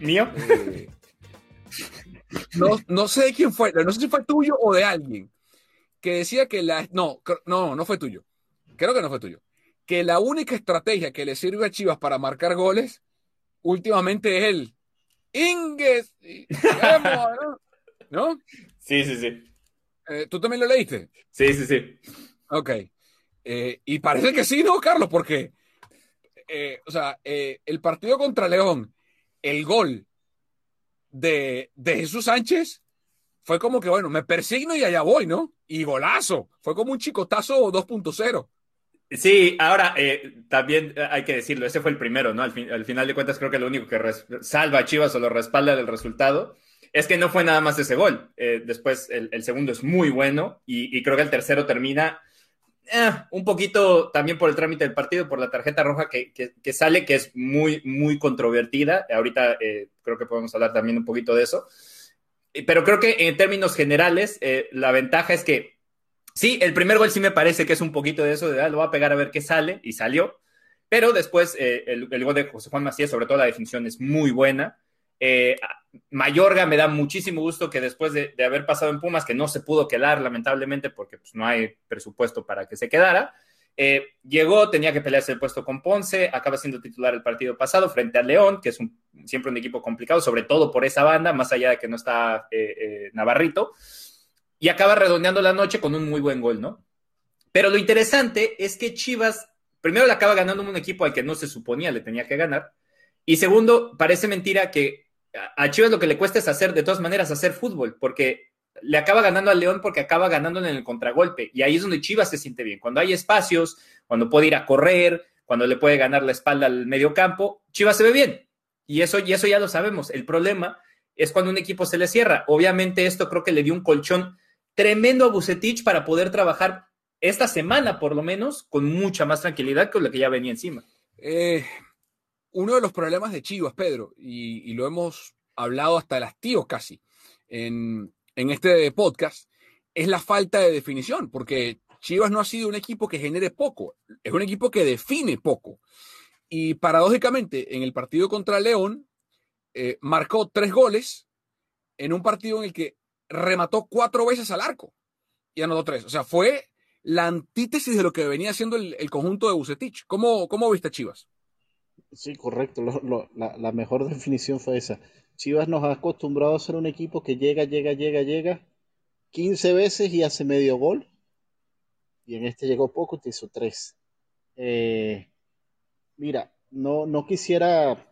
¿Mío? Eh, no, no sé de quién fue, no sé si fue tuyo o de alguien, que decía que la... No, no, no fue tuyo. Creo que no fue tuyo. Que la única estrategia que le sirve a Chivas para marcar goles últimamente es el Inges. ¿No? Sí, sí, sí. Eh, ¿Tú también lo leíste? Sí, sí, sí. Ok. Eh, y parece que sí, ¿no, Carlos? Porque eh, o sea, eh, el partido contra León, el gol de, Jesús Sánchez fue como que, bueno, me persigno y allá voy, ¿no? Y golazo. Fue como un chicotazo 2.0. Sí, ahora eh, también hay que decirlo, ese fue el primero, ¿no? Al, final de cuentas creo que lo único que salva a Chivas o lo respalda del resultado es que no fue nada más ese gol. después el, segundo es muy bueno y, creo que el tercero termina eh, un poquito también por el trámite del partido, por la tarjeta roja que, sale, que es muy, muy controvertida. Ahorita eh, creo que podemos hablar también un poquito de eso. Eh, pero creo que en términos generales, la ventaja es que Sí, el primer gol sí me parece que es un poquito de eso, de ah, lo va a pegar a ver qué sale, y salió. Pero después el, el, gol de José Juan Macías, sobre todo la definición, es muy buena. Eh, Mayorga me da muchísimo gusto que después de, haber pasado en Pumas, que no se pudo quedar lamentablemente porque pues, no hay presupuesto para que se quedara, eh, llegó, tenía que pelearse el puesto con Ponce, acaba siendo titular el partido pasado frente al León, que es siempre un equipo complicado, sobre todo por esa banda, más allá de que no está eh, Navarrito, y acaba redondeando la noche con un muy buen gol, ¿no? Pero lo interesante es que Chivas, primero le acaba ganando un equipo al que no se suponía le tenía que ganar, y segundo, parece mentira que a Chivas lo que le cuesta es hacer, de todas maneras, hacer fútbol, porque le acaba ganando al León porque acaba ganándole en el contragolpe. Y ahí es donde Chivas se siente bien. Cuando hay espacios, cuando puede ir a correr, cuando le puede ganar la espalda al medio campo, Chivas se ve bien. Y eso, y eso ya lo sabemos. El problema es cuando un equipo se le cierra. Obviamente esto creo que le dio un colchón tremendo a Bucetich para poder trabajar esta semana, por lo menos, con mucha más tranquilidad que lo que ya venía encima. Eh, uno de los problemas de Chivas, Pedro, y, lo hemos hablado hasta las tíos casi, en, este podcast es la falta de definición, porque Chivas no ha sido un equipo que genere poco, es un equipo que define poco. Y paradójicamente, en el partido contra León, eh, marcó tres goles en un partido en el que remató cuatro veces al arco y anotó tres. O sea, fue la antítesis de lo que venía haciendo el, conjunto de Bucetich. ¿Cómo, ¿Cómo, viste Chivas? Sí, correcto. La mejor (laughs) definición fue esa. Chivas nos ha acostumbrado a ser un equipo que llega, llega, llega, llega 15 veces y hace medio gol. Y en este llegó poco y te hizo tres. Eh, mira, no, no quisiera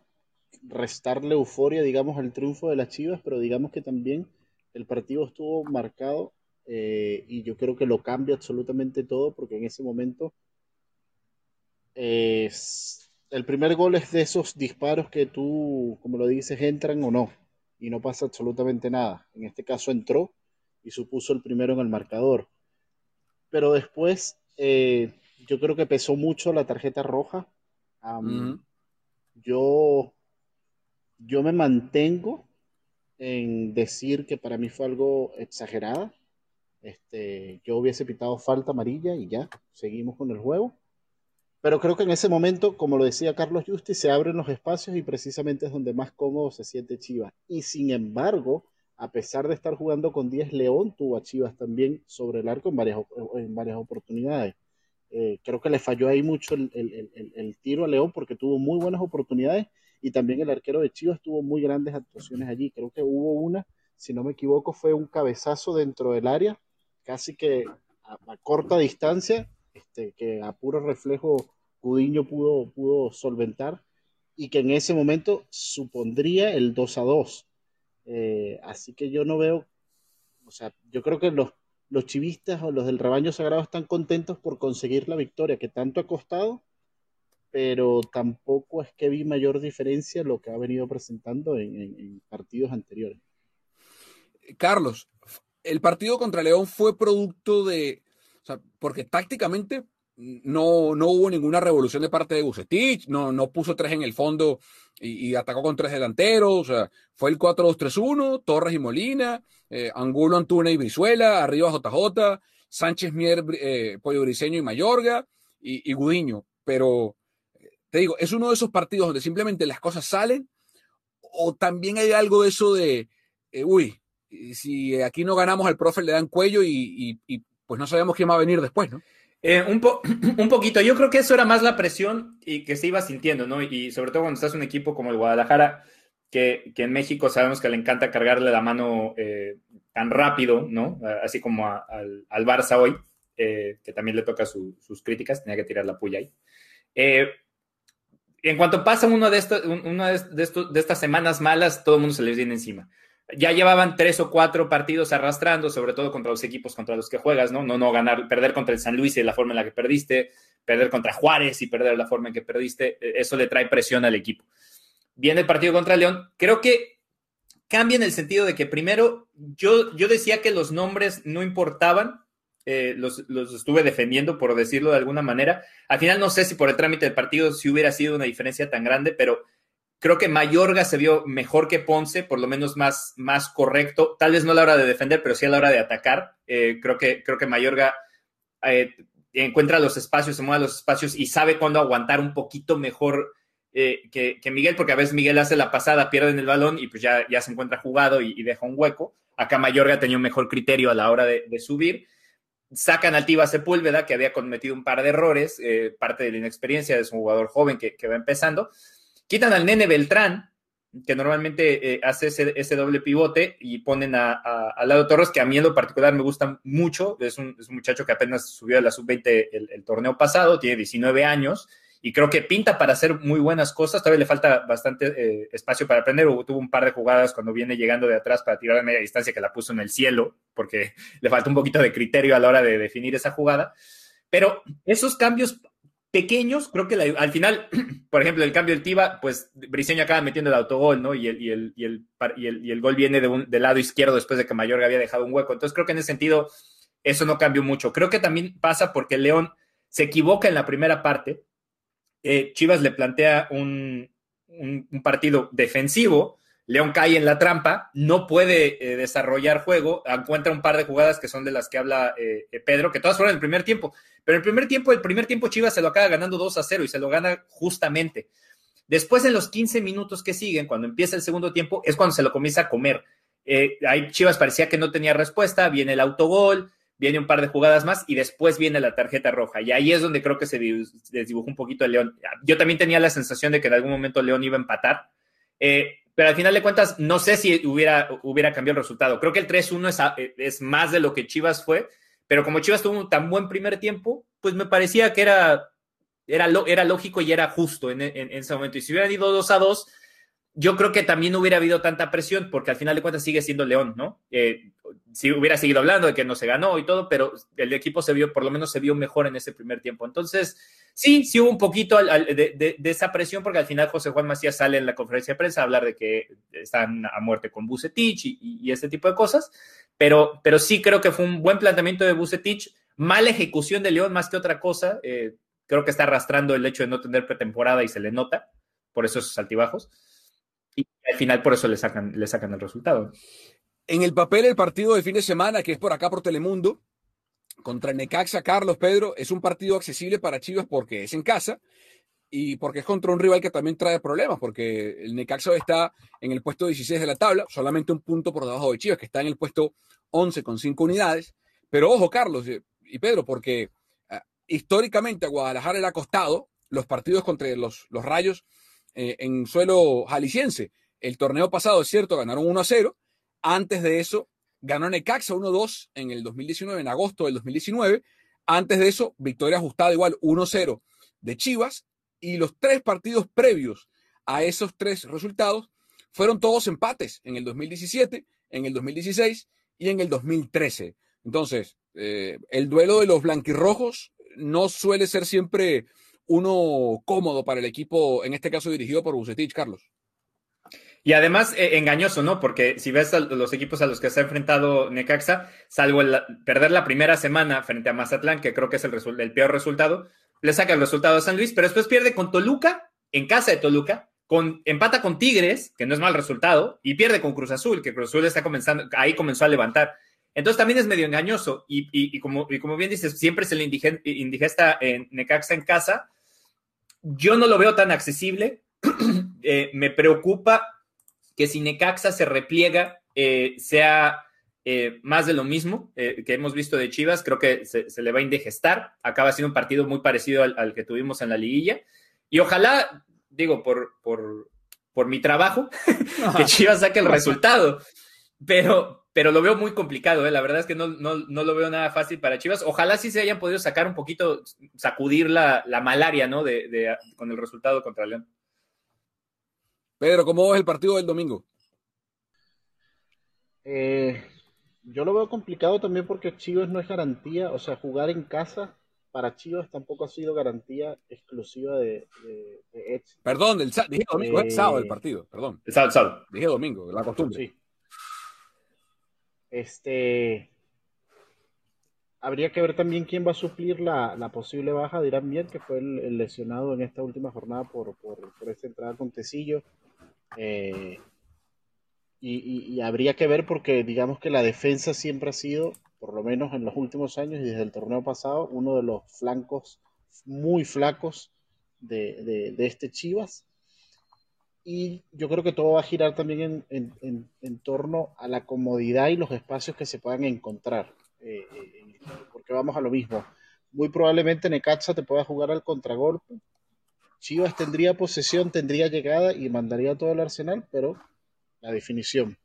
restarle euforia, digamos, al triunfo de las Chivas, pero digamos que también el partido estuvo marcado eh, y yo creo que lo cambia absolutamente todo porque en ese momento eh, el primer gol es de esos disparos que tú, como lo dices, entran o no, y no pasa absolutamente nada. En este caso entró y supuso el primero en el marcador. Pero después, eh, yo creo que pesó mucho la tarjeta roja. Um, uh -huh. Yo, yo me mantengo en decir que para mí fue algo exagerada. Este, yo hubiese pitado falta amarilla y ya, seguimos con el juego. Pero creo que en ese momento, como lo decía Carlos Justi, se abren los espacios y precisamente es donde más cómodo se siente Chivas. Y sin embargo, a pesar de estar jugando con 10, León tuvo a Chivas también sobre el arco en varias, oportunidades. Eh, creo que le falló ahí mucho el, tiro a León porque tuvo muy buenas oportunidades y también el arquero de Chivas tuvo muy grandes actuaciones allí. Creo que hubo una, si no me equivoco, fue un cabezazo dentro del área, casi que a corta distancia, este, que a puro reflejo Cudiño pudo, pudo solventar y que en ese momento supondría el 2 a 2. Eh, así que yo no veo, o sea, yo creo que los, los chivistas o los del rebaño sagrado están contentos por conseguir la victoria que tanto ha costado, pero tampoco es que vi mayor diferencia lo que ha venido presentando en, partidos anteriores. Carlos, el partido contra León fue producto de, sea, porque tácticamente no, no hubo ninguna revolución de parte de Bucetich, no, no puso tres en el fondo y, atacó con tres delanteros, o sea, fue el 4-2-3-1, Torres y Molina, eh, Angulo, Antuna y Brizuela, arriba JJ, Sánchez Mier, eh, Pollo Briseño y Mayorga y, Gudiño, pero te digo, es uno de esos partidos donde simplemente las cosas salen o también hay algo de eso de, eh, uy, si aquí no ganamos al profe le dan cuello y, y pues no sabemos quién va a venir después, ¿no? Eh, un, po (clears throat) un, poquito, yo creo que eso era más la presión y que se iba sintiendo, ¿no? Y sobre todo cuando estás en un equipo como el Guadalajara, que, en México sabemos que le encanta cargarle la mano eh, tan rápido, ¿no? Así como a, al, Barça hoy, eh, que también le toca su, sus críticas, tenía que tirar la puya ahí. En cuanto pasa una, de, de estas semanas malas, todo el mundo se les viene encima ya llevaban tres o cuatro partidos arrastrando, sobre todo contra los equipos contra los que juegas, ¿no? No, no ganar, perder contra el San Luis y la forma en la que perdiste, perder contra Juárez y perder de la forma en que perdiste, eso le trae presión al equipo. Viene el partido contra León, creo que cambia en el sentido de que primero yo, yo decía que los nombres no importaban, eh, los, los, estuve defendiendo por decirlo de alguna manera. Al final no sé si por el trámite del partido si hubiera sido una diferencia tan grande, pero Creo que Mayorga se vio mejor que Ponce, por lo menos más, más correcto. Tal vez no a la hora de defender, pero sí a la hora de atacar. Eh, creo, que, creo que Mayorga eh, encuentra los espacios, se mueve los espacios y sabe cuándo aguantar un poquito mejor eh, que, Miguel, porque a veces Miguel hace la pasada, pierde en el balón y pues ya, ya se encuentra jugado y, deja un hueco. Acá Mayorga tenía un mejor criterio a la hora de, subir. Sacan al Tiva Sepúlveda, que había cometido un par de errores, parte de la inexperiencia de su jugador joven que, va empezando. Quitan al nene Beltrán, que normalmente eh, hace ese, doble pivote y ponen a, lado Torres, que a mí en lo particular me gusta mucho. Es un, muchacho que apenas subió a la sub-20 el, el, torneo pasado, tiene 19 años y creo que pinta para hacer muy buenas cosas. Todavía le falta bastante eh, espacio para aprender. Tuvo un par de jugadas cuando viene llegando de atrás para tirar de media distancia que la puso en el cielo, porque (laughs) le falta un poquito de criterio a la hora de definir esa jugada. Pero esos cambios pequeños, creo que al final, (clears throat) por ejemplo, el cambio del Tiva, pues Briseño acaba metiendo el autogol, ¿no? Y el, y el, y el, y el, gol viene de un, del lado izquierdo después de que Mayorga había dejado un hueco. Entonces creo que en ese sentido eso no cambió mucho. Creo que también pasa porque León se equivoca en la primera parte eh, Chivas le plantea un, partido defensivo, León cae en la trampa, no puede eh, desarrollar juego, encuentra un par de jugadas que son de las que habla eh, Pedro, que todas fueron el primer tiempo, pero el primer tiempo, el primer tiempo Chivas se lo acaba ganando 2 a 0 y se lo gana justamente. Después, en los 15 minutos que siguen, cuando empieza el segundo tiempo, es cuando se lo comienza a comer. ahí Chivas parecía que no tenía respuesta, viene el autogol, viene un par de jugadas más y después viene la tarjeta roja. Y ahí es donde creo que se desdibujó un poquito el León. Yo también tenía la sensación de que en algún momento León iba a empatar, eh, pero al final de cuentas no sé si hubiera, hubiera cambiado el resultado. Creo que el 3-1 es, es, más de lo que Chivas fue, pero como Chivas tuvo un tan buen primer tiempo, pues me parecía que era, era, era lógico y era justo en, ese momento. Y si hubieran ido 2 a 2, yo creo que también hubiera habido tanta presión, porque al final de cuentas sigue siendo León, ¿no? Eh, si hubiera seguido hablando de que no se ganó y todo, pero el equipo se vio, por lo menos se vio mejor en ese primer tiempo. Entonces, sí, sí hubo un poquito de, esa presión, porque al final José Juan Macías sale en la conferencia de prensa a hablar de que están a muerte con Bucetich y, ese tipo de cosas, pero, pero sí creo que fue un buen planteamiento de Bucetich, mala ejecución de León más que otra cosa. Eh, creo que está arrastrando el hecho de no tener pretemporada y se le nota por esos altibajos y al final por eso le sacan, le sacan el resultado. En el papel, el partido de fin de semana, que es por acá por Telemundo, contra Necaxa, Carlos Pedro, es un partido accesible para Chivas porque es en casa y porque es contra un rival que también trae problemas, porque el Necaxa está en el puesto 16 de la tabla, solamente un punto por debajo de Chivas, que está en el puesto 11 con 5 unidades. Pero ojo, Carlos y Pedro, porque ah, históricamente a Guadalajara le ha costado los partidos contra los, los Rayos eh, en suelo jalisciense. El torneo pasado, es cierto, ganaron 1 a 0. Antes de eso, ganó Necaxa 1-2 en el 2019, en agosto del 2019. Antes de eso, victoria ajustada igual 1-0 de Chivas. Y los tres partidos previos a esos tres resultados fueron todos empates en el 2017, en el 2016 y en el 2013. Entonces, eh, el duelo de los blanquirrojos no suele ser siempre uno cómodo para el equipo, en este caso dirigido por Bucetich, Carlos. Y además eh, engañoso, ¿no? Porque si ves los equipos a los que se ha enfrentado Necaxa, salvo el, perder la primera semana frente a Mazatlán, que creo que es el, peor resultado, le saca el resultado a San Luis, pero después pierde con Toluca, en casa de Toluca, con, empata con Tigres, que no es mal resultado, y pierde con Cruz Azul, que Cruz Azul está comenzando, ahí comenzó a levantar. Entonces también es medio engañoso, y, y, como, y como bien dices, siempre se le indigesta en Necaxa en casa, yo no lo veo tan accesible. (clears throat) Eh, me preocupa que si Necaxa se repliega, eh, sea eh, más de lo mismo que hemos visto de Chivas. Creo que se, le va a indigestar. Acaba siendo un partido muy parecido al, que tuvimos en la liguilla. Y ojalá, digo, por, por, por mi trabajo, (laughs) que Chivas saque el resultado. Pero, pero lo veo muy complicado, ¿eh? la verdad es que no, lo veo nada fácil para Chivas. Ojalá sí se hayan podido sacar un poquito, sacudir la, malaria, ¿no? De, con el resultado contra León. Pedro, ¿cómo ves el partido del domingo? Eh, yo lo veo complicado también porque Chivas no es garantía, o sea, jugar en casa para Chivas tampoco ha sido garantía exclusiva de, de, Perdón, el, dije domingo, es sábado el eh, partido, perdón. El sábado, sábado. Dije domingo, la costumbre. Sí. Este. Habría que ver también quién va a suplir la, posible baja de Irán Mier, que fue el, lesionado en esta última jornada por, por, esta entrada con Tecillo. Eh, y, habría que ver porque digamos que la defensa siempre ha sido por lo menos en los últimos años y desde el torneo pasado, uno de los flancos muy flacos de, este Chivas. Y yo creo que todo va a girar también en, torno a la comodidad y los espacios que se puedan encontrar. Eh, eh, porque vamos a lo mismo. Muy probablemente Necaxa te pueda jugar al contragolpe. Chivas tendría posesión, tendría llegada y mandaría todo el arsenal, pero la definición.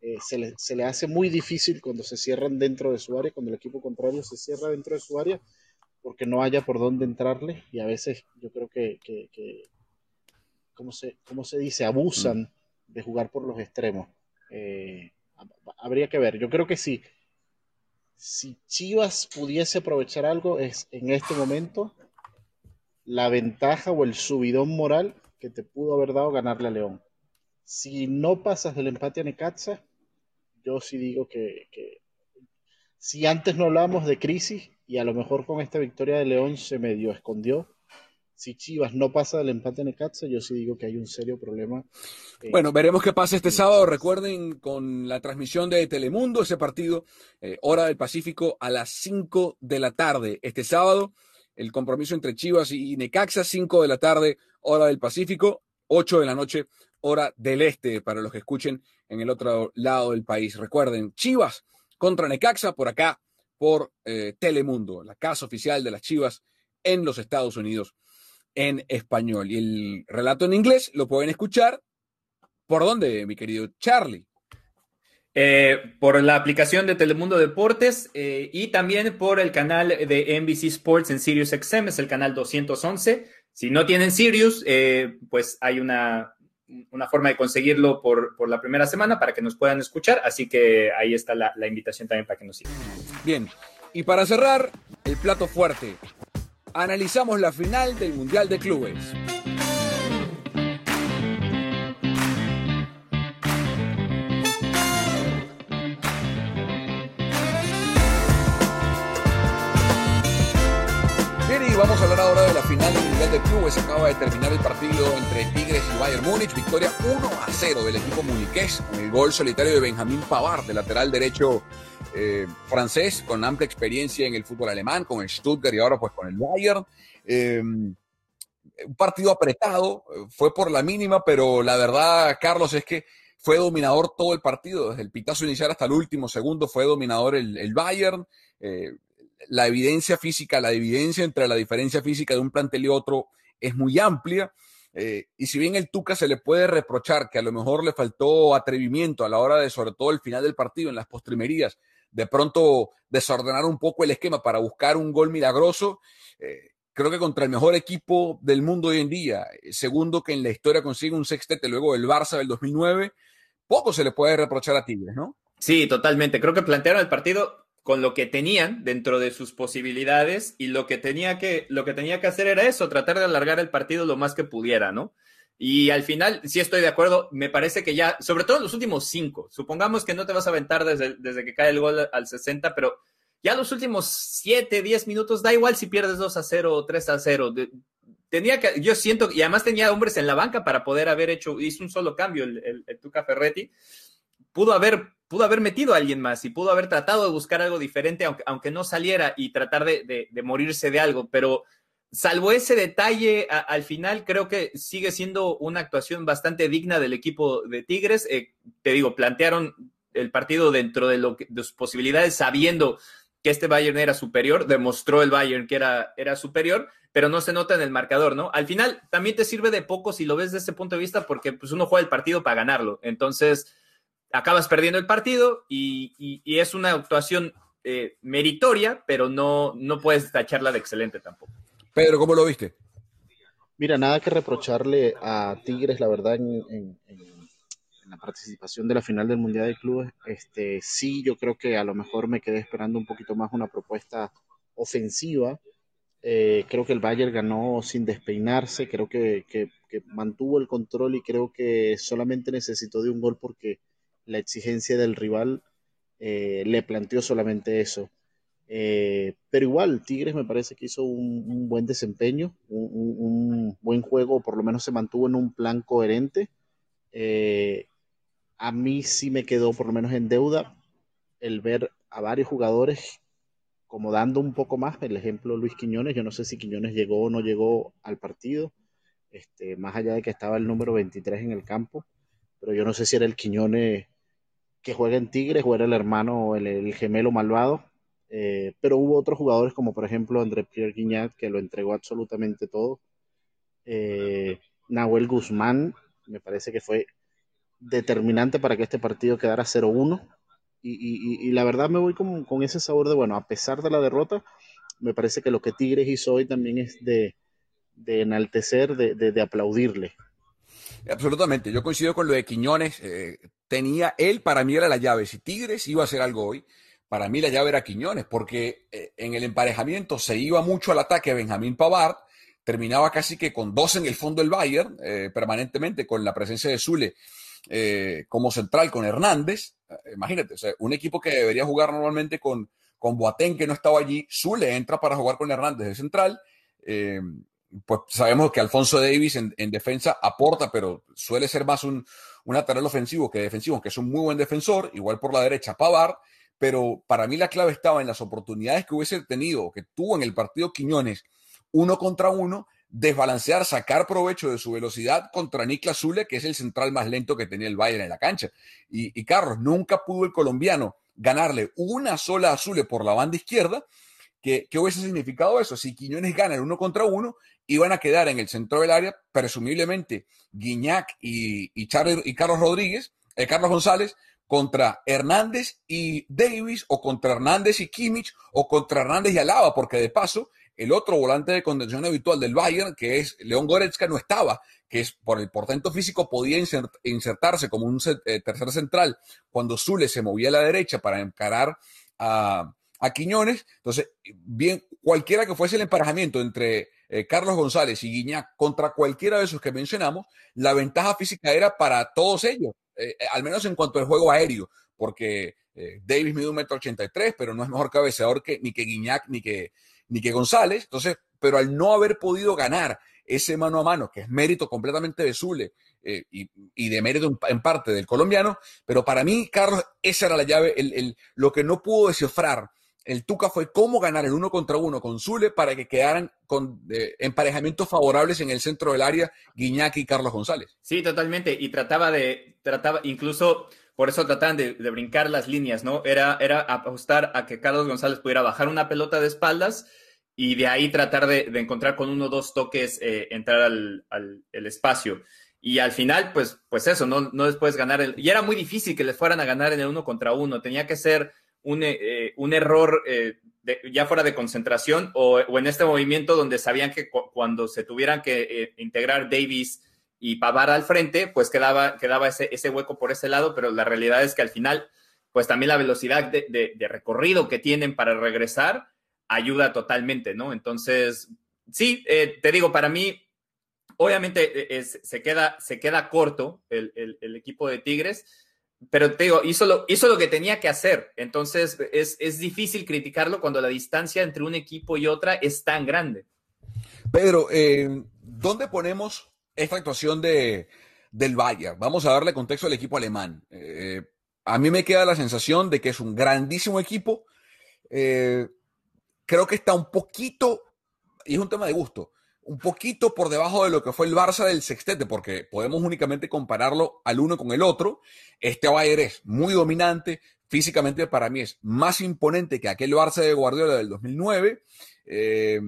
Eh, se, le, hace muy difícil cuando se cierran dentro de su área, cuando el equipo contrario se cierra dentro de su área, porque no haya por dónde entrarle y a veces yo creo que, que, ¿cómo, se, ¿cómo se dice? Abusan de jugar por los extremos. Eh, habría que ver, yo creo que sí. Si Chivas pudiese aprovechar algo es en este momento la ventaja o el subidón moral que te pudo haber dado ganarle a León. Si no pasas del empate a Necaxa, yo sí digo que, si antes no hablábamos de crisis y a lo mejor con esta victoria de León se medio escondió, si Chivas no pasa del empate en Necaxa, yo sí digo que hay un serio problema. Eh, bueno, veremos qué pasa este sábado. Recuerden con la transmisión de Telemundo, ese partido, eh, hora del Pacífico, a las 5 de la tarde. Este sábado, el compromiso entre Chivas y Necaxa, 5 de la tarde, hora del Pacífico, 8 de la noche, hora del Este, para los que escuchen en el otro lado del país. Recuerden, Chivas contra Necaxa por acá, por eh, Telemundo, la casa oficial de las Chivas en los Estados Unidos en español. Y el relato en inglés lo pueden escuchar. ¿Por dónde, mi querido Charlie? Eh, por la aplicación de Telemundo Deportes eh, y también por el canal de NBC Sports en Sirius XM, es el canal 211. Si no tienen Sirius, pues hay una una forma de conseguirlo por, la primera semana para que nos puedan escuchar. Así que ahí está la, la invitación también para que nos sigan. Bien, y para cerrar, el plato fuerte. Analizamos la final del Mundial de Clubes. Vamos a hablar ahora de la final del Mundial de Clubes. Acaba de terminar el partido entre Tigres y Bayern Múnich. Victoria 1 a 0 del equipo muniqués con el gol solitario de Benjamín Pavard, de lateral derecho eh, francés, con amplia experiencia en el fútbol alemán, con el Stuttgart y ahora pues con el Bayern. Em, un partido apretado, fue por la mínima, pero la verdad, Carlos, es que fue dominador todo el partido, desde el pitazo inicial hasta el último segundo fue dominador el, Bayern. Eh, la evidencia física, la evidencia entre la diferencia física de un plantel y otro es muy amplia. Eh, y si bien el Tuca se le puede reprochar que a lo mejor le faltó atrevimiento a la hora de, sobre todo el final del partido, en las postrimerías, de pronto desordenar un poco el esquema para buscar un gol milagroso, eh, creo que contra el mejor equipo del mundo hoy en día, segundo que en la historia consigue un sextete luego del Barça del 2009, poco se le puede reprochar a Tigres, ¿no? Sí, totalmente. Creo que plantearon el partido con lo que tenían dentro de sus posibilidades y lo que tenía que, lo que, tenía que hacer era eso, tratar de alargar el partido lo más que pudiera, ¿no? Y al final, sí estoy de acuerdo, me parece que ya, sobre todo en los últimos cinco, supongamos que no te vas a aventar desde, desde que cae el gol al 60, pero ya los últimos siete, diez minutos, da igual si pierdes 2 a 0 o 3 a 0. tenía que, yo siento, y además tenía hombres en la banca para poder haber hecho, hizo un solo cambio el, el Tuca Ferretti, pudo haber pudo haber metido a alguien más y pudo haber tratado de buscar algo diferente, aunque, aunque no saliera y tratar de, morirse de algo, pero salvo ese detalle, al final creo que sigue siendo una actuación bastante digna del equipo de Tigres. Eh, te digo, plantearon el partido dentro de, lo de sus posibilidades, sabiendo que este Bayern era superior, demostró el Bayern que era, era superior, pero no se nota en el marcador, ¿no? Al final también te sirve de poco si lo ves desde ese punto de vista, porque pues uno juega el partido para ganarlo. Entonces, acabas perdiendo el partido y, es una actuación eh, meritoria, pero no, no puedes tacharla de excelente tampoco. Pedro, ¿cómo lo viste? Mira, nada que reprocharle a Tigres, la verdad, en, la participación de la final del Mundial de Clubes. Este, sí, yo creo que a lo mejor me quedé esperando un poquito más una propuesta ofensiva. Eh, creo que el Bayern ganó sin despeinarse, creo que, que, mantuvo el control y creo que solamente necesitó de un gol porque la exigencia del rival eh, le planteó solamente eso. Eh, pero igual, Tigres me parece que hizo un, buen desempeño, un, buen juego, por lo menos se mantuvo en un plan coherente. Eh, a mí sí me quedó por lo menos en deuda el ver a varios jugadores como dando un poco más, el ejemplo Luis Quiñones, yo no sé si Quiñones llegó o no llegó al partido, este, más allá de que estaba el número 23 en el campo, pero yo no sé si era el Quiñones que juega en Tigres o era el hermano o el, gemelo malvado, eh, pero hubo otros jugadores como por ejemplo André Pierre Guignat que lo entregó absolutamente todo, eh, Nahuel Guzmán me parece que fue determinante para que este partido quedara 0-1 y, la verdad me voy con, con, ese sabor de, bueno, a pesar de la derrota, me parece que lo que Tigres hizo hoy también es de, de enaltecer, de, de, aplaudirle. Absolutamente, yo coincido con lo de Quiñones. Eh, tenía, él para mí era la llave. Si Tigres iba a hacer algo hoy, para mí la llave era Quiñones, porque eh, en el emparejamiento se iba mucho al ataque Benjamín Pavard, terminaba casi que con dos en el fondo del Bayern, eh, permanentemente con la presencia de Zule como central con Hernández. imagínate, un equipo que debería jugar normalmente con, con Boateng, que no estaba allí, Zule entra para jugar con Hernández de central pues sabemos que Alfonso Davis en, defensa aporta, pero suele ser más un, un ofensivo que defensivo, que es un muy buen defensor, igual por la derecha Pavar, pero para mí la clave estaba en las oportunidades que hubiese tenido, que tuvo en el partido Quiñones, uno contra uno, desbalancear, sacar provecho de su velocidad contra Niklas Zule, que es el central más lento que tenía el Bayern en la cancha. Y, y Carlos, nunca pudo el colombiano ganarle una sola a Zule por la banda izquierda, ¿Qué hubiese significado eso? Si Quiñones gana el uno contra uno, iban a quedar en el centro del área, presumiblemente Guiñac y, y, y Carlos Rodríguez, eh, Carlos González, contra Hernández y Davis, o contra Hernández y Kimmich, o contra Hernández y Alaba, porque de paso, el otro volante de contención habitual del Bayern, que es León Goretzka, no estaba, que es por el portento físico podía insertarse como un eh, tercer central cuando Zule se movía a la derecha para encarar a, a Quiñones. Entonces, bien, cualquiera que fuese el emparejamiento entre eh, Carlos González y Guiñac contra cualquiera de esos que mencionamos, la ventaja física era para todos ellos, eh, eh, al menos en cuanto al juego aéreo, porque Davis mide un metro ochenta y tres, pero no es mejor cabeceador que, ni que Guiñac ni que, ni que González. Entonces, pero al no haber podido ganar ese mano a mano, que es mérito completamente de Zule y, y, de mérito en, parte del colombiano, pero para mí, Carlos, esa era la llave, el, el, lo que no pudo descifrar el Tuca fue cómo ganar el uno contra uno con Zule para que quedaran con emparejamientos favorables en el centro del área Guiñaki y Carlos González. Sí, totalmente. Y trataba de, trataba, incluso por eso trataban de, brincar las líneas, ¿no? Era, era apostar a que Carlos González pudiera bajar una pelota de espaldas y de ahí tratar de, encontrar con uno o dos toques, eh, entrar al, el espacio. Y al final, pues, pues eso, no, no después ganar el. Y era muy difícil que les fueran a ganar en el uno contra uno. Tenía que ser un, eh, un error eh, ya fuera de concentración o, en este movimiento donde sabían que cuando se tuvieran que eh, integrar Davis y Pavar al frente, pues quedaba, quedaba ese, ese, hueco por ese lado, pero la realidad es que al final, pues también la velocidad de, de, recorrido que tienen para regresar ayuda totalmente, ¿no? Entonces, sí, te digo, para mí, obviamente se, queda, se queda corto el, el equipo de Tigres pero te digo, hizo lo, hizo lo que tenía que hacer. Entonces es, es, difícil criticarlo cuando la distancia entre un equipo y otra es tan grande. Pedro, eh, ¿dónde ponemos esta actuación de, del Bayern? Vamos a darle contexto al equipo alemán. Eh, a mí me queda la sensación de que es un grandísimo equipo. Eh, creo que está un poquito, y es un tema de gusto, un poquito por debajo de lo que fue el Barça del sextete, porque podemos únicamente compararlo al uno con el otro. Este Bayern es muy dominante, físicamente para mí es más imponente que aquel Barça de Guardiola del 2009. Eh,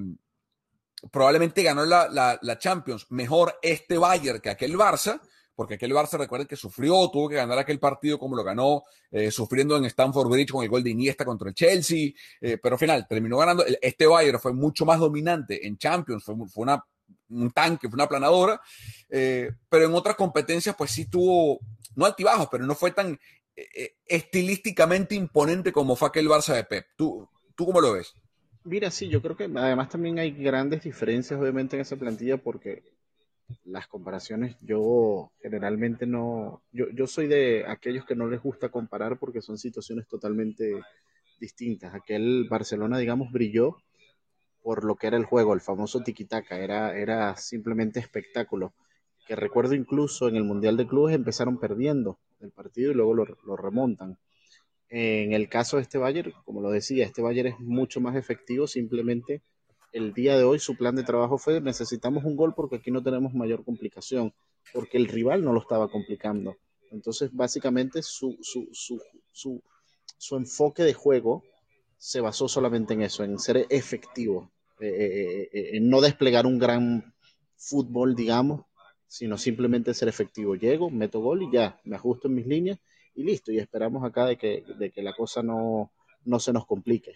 probablemente ganó la, la, la, Champions mejor este Bayern que aquel Barça, porque aquel Barça, recuerden que sufrió, tuvo que ganar aquel partido como lo ganó, eh, sufriendo en Stamford Bridge con el gol de Iniesta contra el Chelsea, eh, pero al final terminó ganando. Este Bayern fue mucho más dominante en Champions, fue, una, un tanque, fue una planadora, eh, pero en otras competencias pues sí tuvo, no altibajos, pero no fue tan estilísticamente imponente como fue aquel Barça de Pep. ¿Tú, ¿Tú cómo lo ves? Mira, sí, yo creo que además también hay grandes diferencias obviamente en esa plantilla porque las comparaciones, yo generalmente no, yo, yo soy de aquellos que no les gusta comparar porque son situaciones totalmente distintas. Aquel Barcelona, digamos, brilló por lo que era el juego, el famoso tiki-taka, era, era simplemente espectáculo. Que recuerdo incluso en el Mundial de Clubes empezaron perdiendo el partido y luego lo, lo remontan. En el caso de este Bayern, como lo decía, este Bayern es mucho más efectivo, simplemente el día de hoy su plan de trabajo fue necesitamos un gol porque aquí no tenemos mayor complicación, porque el rival no lo estaba complicando. Entonces, básicamente su, su, su, su, su enfoque de juego se basó solamente en eso, en ser efectivo, eh, eh, eh, en no desplegar un gran fútbol, digamos, sino simplemente ser efectivo. Llego, meto gol y ya, me ajusto en mis líneas y listo. Y esperamos acá de que, de que la cosa no, no se nos complique.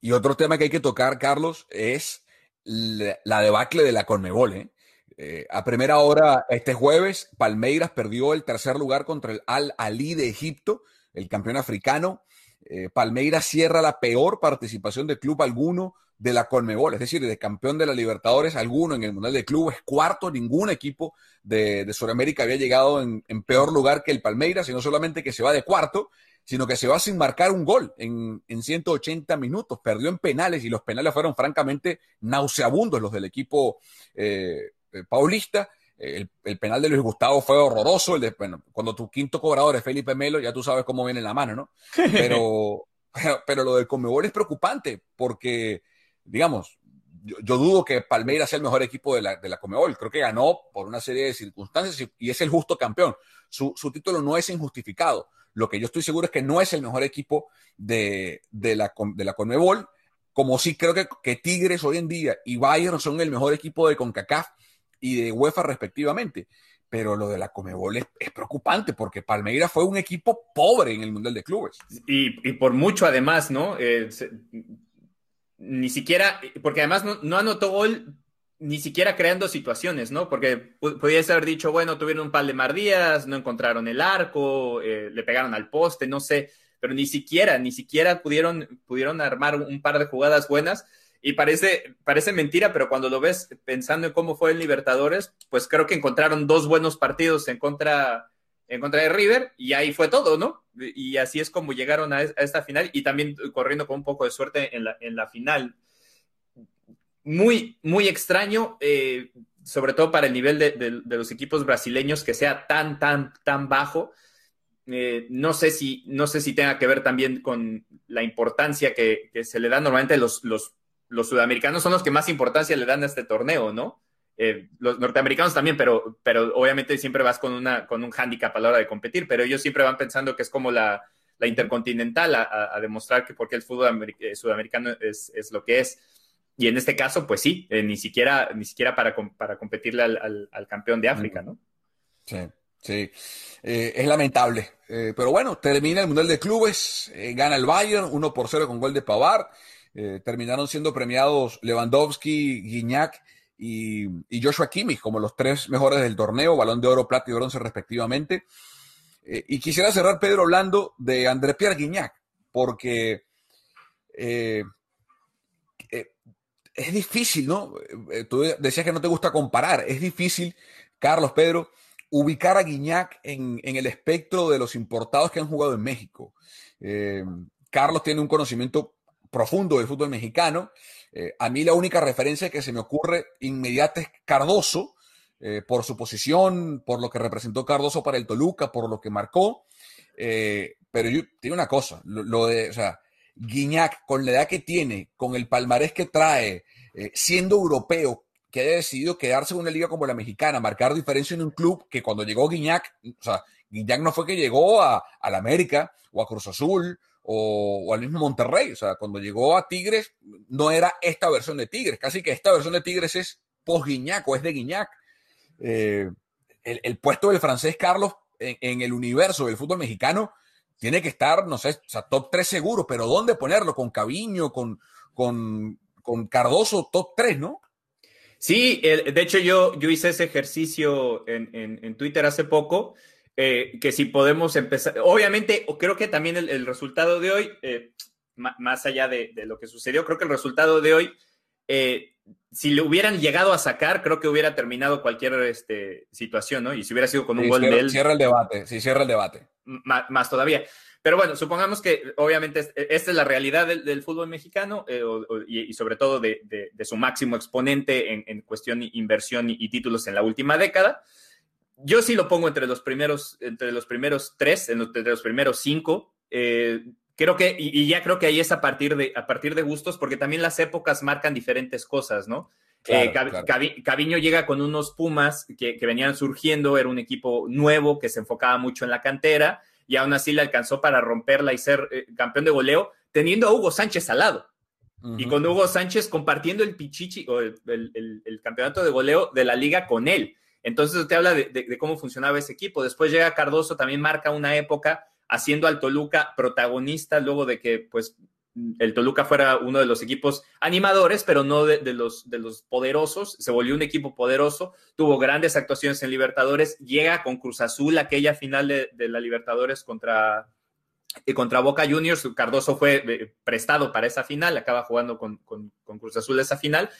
Y otro tema que hay que tocar, Carlos, es la debacle de la Conmebol. ¿eh? Eh, a primera hora, este jueves, Palmeiras perdió el tercer lugar contra el Al Ali de Egipto, el campeón africano. Eh, Palmeiras cierra la peor participación de club alguno de la Conmebol, es decir, de campeón de la Libertadores alguno en el Mundial de Clubes, cuarto, ningún equipo de, de Sudamérica había llegado en, en, peor lugar que el Palmeiras, sino solamente que se va de cuarto, sino que se va sin marcar un gol en, en 180 minutos, perdió en penales y los penales fueron francamente nauseabundos los del equipo eh, eh paulista. El, el, penal de Luis Gustavo fue horroroso. El de, bueno, cuando tu quinto cobrador es Felipe Melo, ya tú sabes cómo viene la mano, ¿no? (laughs) Pero, pero, pero lo del Conmebol es preocupante porque digamos, yo, dudo que Palmeiras sea el mejor equipo de la, de la Comebol. Creo que ganó por una serie de circunstancias y, es el justo campeón. Su, su, título no es injustificado. Lo que yo estoy seguro es que no es el mejor equipo de, de la, de la Conmebol, como sí creo que, que, Tigres hoy en día y Bayern son el mejor equipo de CONCACAF y de UEFA respectivamente. Pero lo de la Comebol es, es preocupante porque Palmeiras fue un equipo pobre en el Mundial de Clubes. Y, por mucho además, ¿no? Eh, ni siquiera, porque además no, no, anotó gol ni siquiera creando situaciones, ¿no? Porque podías haber dicho, bueno, tuvieron un par de mardías, no encontraron el arco, eh, le pegaron al poste, no sé, pero ni siquiera, ni siquiera pudieron, pudieron armar un par de jugadas buenas. Y parece, parece mentira, pero cuando lo ves pensando en cómo fue el Libertadores, pues creo que encontraron dos buenos partidos en contra, en contra de River y ahí fue todo, ¿no? Y así es como llegaron a, esta final y también corriendo con un poco de suerte en la, final. Muy, muy extraño, eh, sobre todo para el nivel de, los equipos brasileños, que sea tan, tan, tan bajo. Eh, no, sé si, no sé si tenga que ver también con la importancia que, que se le da normalmente los, los, los sudamericanos, son los que más importancia le dan a este torneo, ¿no? Eh, los norteamericanos también, pero, pero obviamente siempre vas con, una, con un hándicap a la hora de competir, pero ellos siempre van pensando que es como la, la intercontinental a, a, a, demostrar que porque el fútbol eh, sudamericano es, es, lo que es. Y en este caso, pues sí, eh, ni siquiera, ni siquiera para, para competirle al, al, al, campeón de África, ¿no? Sí, sí. Eh, es lamentable. pero bueno, termina el Mundial de Clubes, gana el Bayern 1 por 0 con gol de Pavard. terminaron siendo premiados Lewandowski, Guignac y, Joshua Kimmich como los tres mejores del torneo, balón de oro, plata y bronce respectivamente. Eh, y quisiera cerrar, Pedro, hablando de André Pierre Guignac, porque eh, eh, es difícil, ¿no? Tú decías que no te gusta comparar, es difícil, Carlos, Pedro, ubicar a Guignac en, en el espectro de los importados que han jugado en México. Carlos tiene un conocimiento profundo del fútbol mexicano. Eh, a mí la única referencia que se me ocurre inmediata es Cardoso, eh, por su posición, por lo que representó Cardoso para el Toluca, por lo que marcó. Eh, pero yo digo una cosa, lo, de, o sea, Guiñac, con la edad que tiene, con el palmarés que trae, siendo europeo, que haya decidido quedarse en una liga como la mexicana, marcar diferencia en un club que cuando llegó Guiñac, o sea, Guiñac no fue que llegó a, a la América o a Cruz Azul o, al mismo Monterrey. O sea, cuando llegó a Tigres, no era esta versión de Tigres. Casi que esta versión de Tigres es post-Guiñac o es de Guiñac. Eh, el, puesto del francés Carlos en, el universo del fútbol mexicano tiene que estar, no sé, o sea, top 3 seguro, pero ¿dónde ponerlo? Con Caviño, con, con, con Cardoso, top 3, ¿no? Sí, de hecho yo, yo hice ese ejercicio en, en Twitter hace poco eh, que si podemos empezar, obviamente creo que también el, el resultado de hoy, eh, más allá de, de, lo que sucedió, creo que el resultado de hoy, eh, si le hubieran llegado a sacar, creo que hubiera terminado cualquier este, situación, ¿no? Y si hubiera sido con un sí, gol cierra, de él. Cierra el debate, sí, cierra el debate. Más, más todavía. Pero bueno, supongamos que obviamente esta es la realidad del, del fútbol mexicano eh, o, o, y, y, sobre todo de, de, de, su máximo exponente en, en cuestión de inversión y, y, títulos en la última década yo sí lo pongo entre los primeros, entre los primeros tres, entre los primeros cinco, Eh, creo que, y, ya creo que ahí es a partir, de, a partir de gustos, porque también las épocas marcan diferentes cosas, ¿no? Eh, Caviño llega con unos Pumas que, venían surgiendo, era un equipo nuevo que se enfocaba mucho en la cantera y aún así le alcanzó para romperla y ser eh, campeón de goleo, teniendo a Hugo Sánchez al lado. Y con Hugo Sánchez compartiendo el pichichi o el, campeonato de goleo de la liga con él. Entonces te habla de, cómo funcionaba ese equipo. Después llega Cardoso, también marca una época haciendo al Toluca protagonista luego de que pues el Toluca fuera uno de los equipos animadores, pero no de, los, de los poderosos. Se volvió un equipo poderoso, tuvo grandes actuaciones en Libertadores, llega con Cruz Azul aquella final de, la Libertadores contra, eh, contra Boca Juniors. Cardoso fue eh, prestado para esa final, acaba jugando con, con Cruz Azul esa final.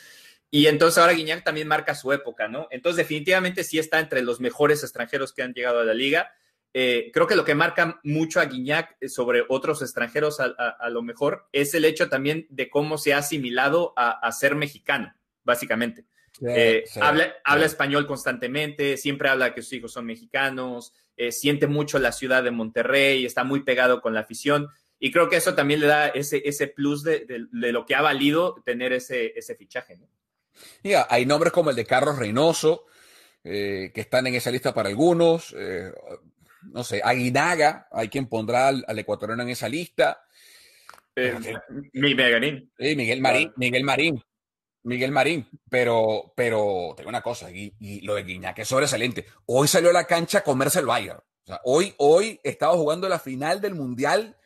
Y entonces ahora Guiñac también marca su época, ¿no? Entonces definitivamente sí está entre los mejores extranjeros que han llegado a la liga eh, creo que lo que marca mucho a Guiñac eh, sobre otros extranjeros a, lo mejor es el hecho también de cómo se ha asimilado a, ser mexicano, básicamente. Eh, habla, español constantemente, siempre habla que sus hijos son mexicanos, siente mucho la ciudad de Monterrey, está muy pegado con la afición y creo que eso también le da ese, ese plus de, lo que ha valido tener ese, ese fichaje. ¿no? Hay nombres como el de Carlos Reynoso, que están en esa lista para algunos no sé, Aguinaga, hay quien pondrá al, ecuatoriano en esa lista. Eh, Miguel Marín. Miguel Marín, Miguel Marín. Miguel Marín, pero, pero tengo una cosa, y, lo de Guiñac es sobresaliente. Hoy salió a la cancha a comerse el Bayern. O sea, hoy, hoy estaba jugando la final del Mundial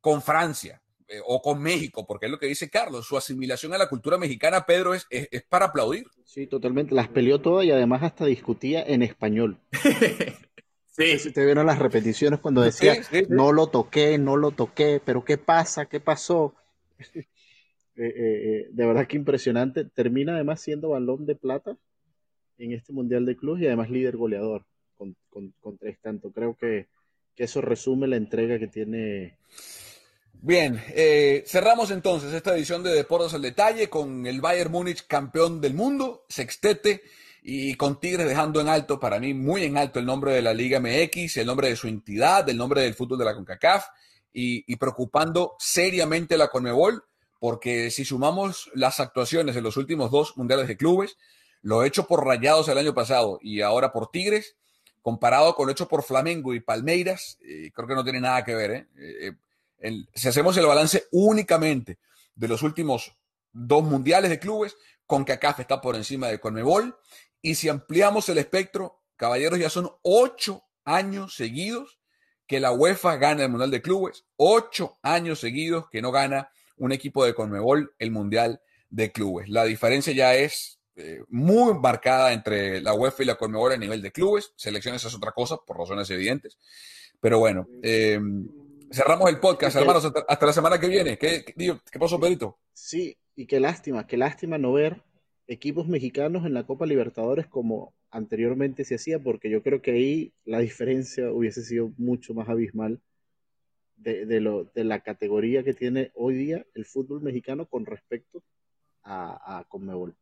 con Francia eh, o con México, porque es lo que dice Carlos, su asimilación a la cultura mexicana, Pedro, es, es, es para aplaudir. Sí, totalmente. Las peleó todas y además hasta discutía en español. (laughs) Sí. Si te vieron las repeticiones cuando decía, no lo toqué, no lo toqué, pero ¿qué pasa? ¿Qué pasó? (laughs) Eh, eh, de verdad que impresionante. Termina además siendo balón de plata en este Mundial de Clubes y además líder goleador con, tres tantos. Creo que, eso resume la entrega que tiene. Bien, cerramos entonces esta edición de Deportes al Detalle con el Bayern Múnich campeón del mundo, sextete y con Tigres dejando en alto, para mí muy en alto el nombre de la Liga MX, el nombre de su entidad, el nombre del fútbol de la CONCACAF y, preocupando seriamente la CONMEBOL, porque si sumamos las actuaciones en los últimos dos mundiales de clubes, lo hecho por Rayados el año pasado y ahora por Tigres, comparado con lo hecho por Flamengo y Palmeiras, eh, creo que no tiene nada que ver. ¿eh? Eh, si hacemos el balance únicamente de los últimos dos mundiales de clubes, CONCACAF está por encima de CONMEBOL y si ampliamos el espectro, caballeros, ya son ocho años seguidos que la UEFA gana el Mundial de Clubes, ocho años seguidos que no gana un equipo de Conmebol el Mundial de Clubes. La diferencia ya es eh, muy marcada entre la UEFA y la Conmebol a nivel de clubes. Selecciones es otra cosa, por razones evidentes. Pero bueno, em, cerramos el podcast, hermanos, hasta, la semana que viene. ¿Qué, qué, qué pasó, Pedrito? Sí, y qué lástima, qué lástima no ver equipos mexicanos en la Copa Libertadores como anteriormente se hacía, porque yo creo que ahí la diferencia hubiese sido mucho más abismal de, lo, de la categoría que tiene hoy día el fútbol mexicano con respecto a, a Conmebol.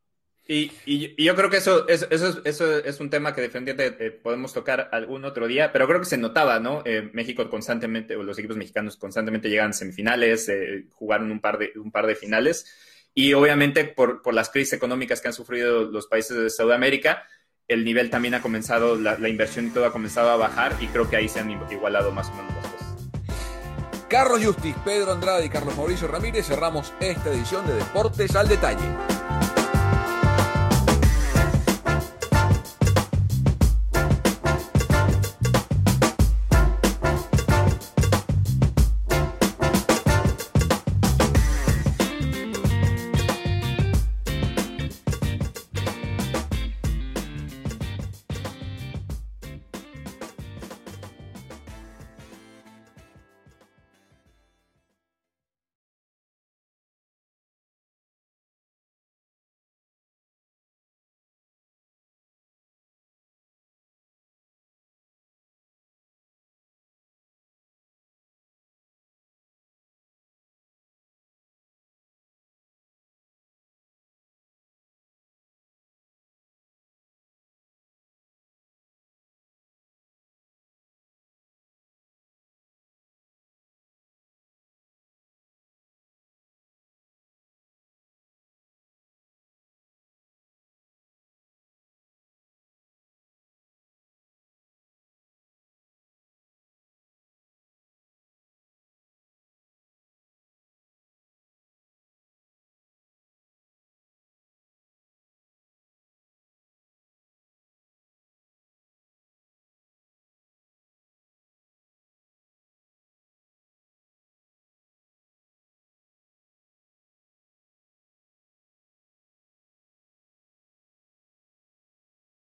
Y, yo creo que eso, es un tema que definitivamente eh, podemos tocar algún otro día, pero creo que se notaba, ¿no? Eh, México constantemente, o los equipos mexicanos constantemente llegan a semifinales, eh, jugaron un par de, finales y obviamente por, las crisis económicas que han sufrido los países de Sudamérica, el nivel también ha comenzado, la, la, inversión y todo ha comenzado a bajar y creo que ahí se han igualado más o menos las cosas. Carlos Justis, Pedro Andrade y Carlos Mauricio Ramírez cerramos esta edición de Deportes al Detalle.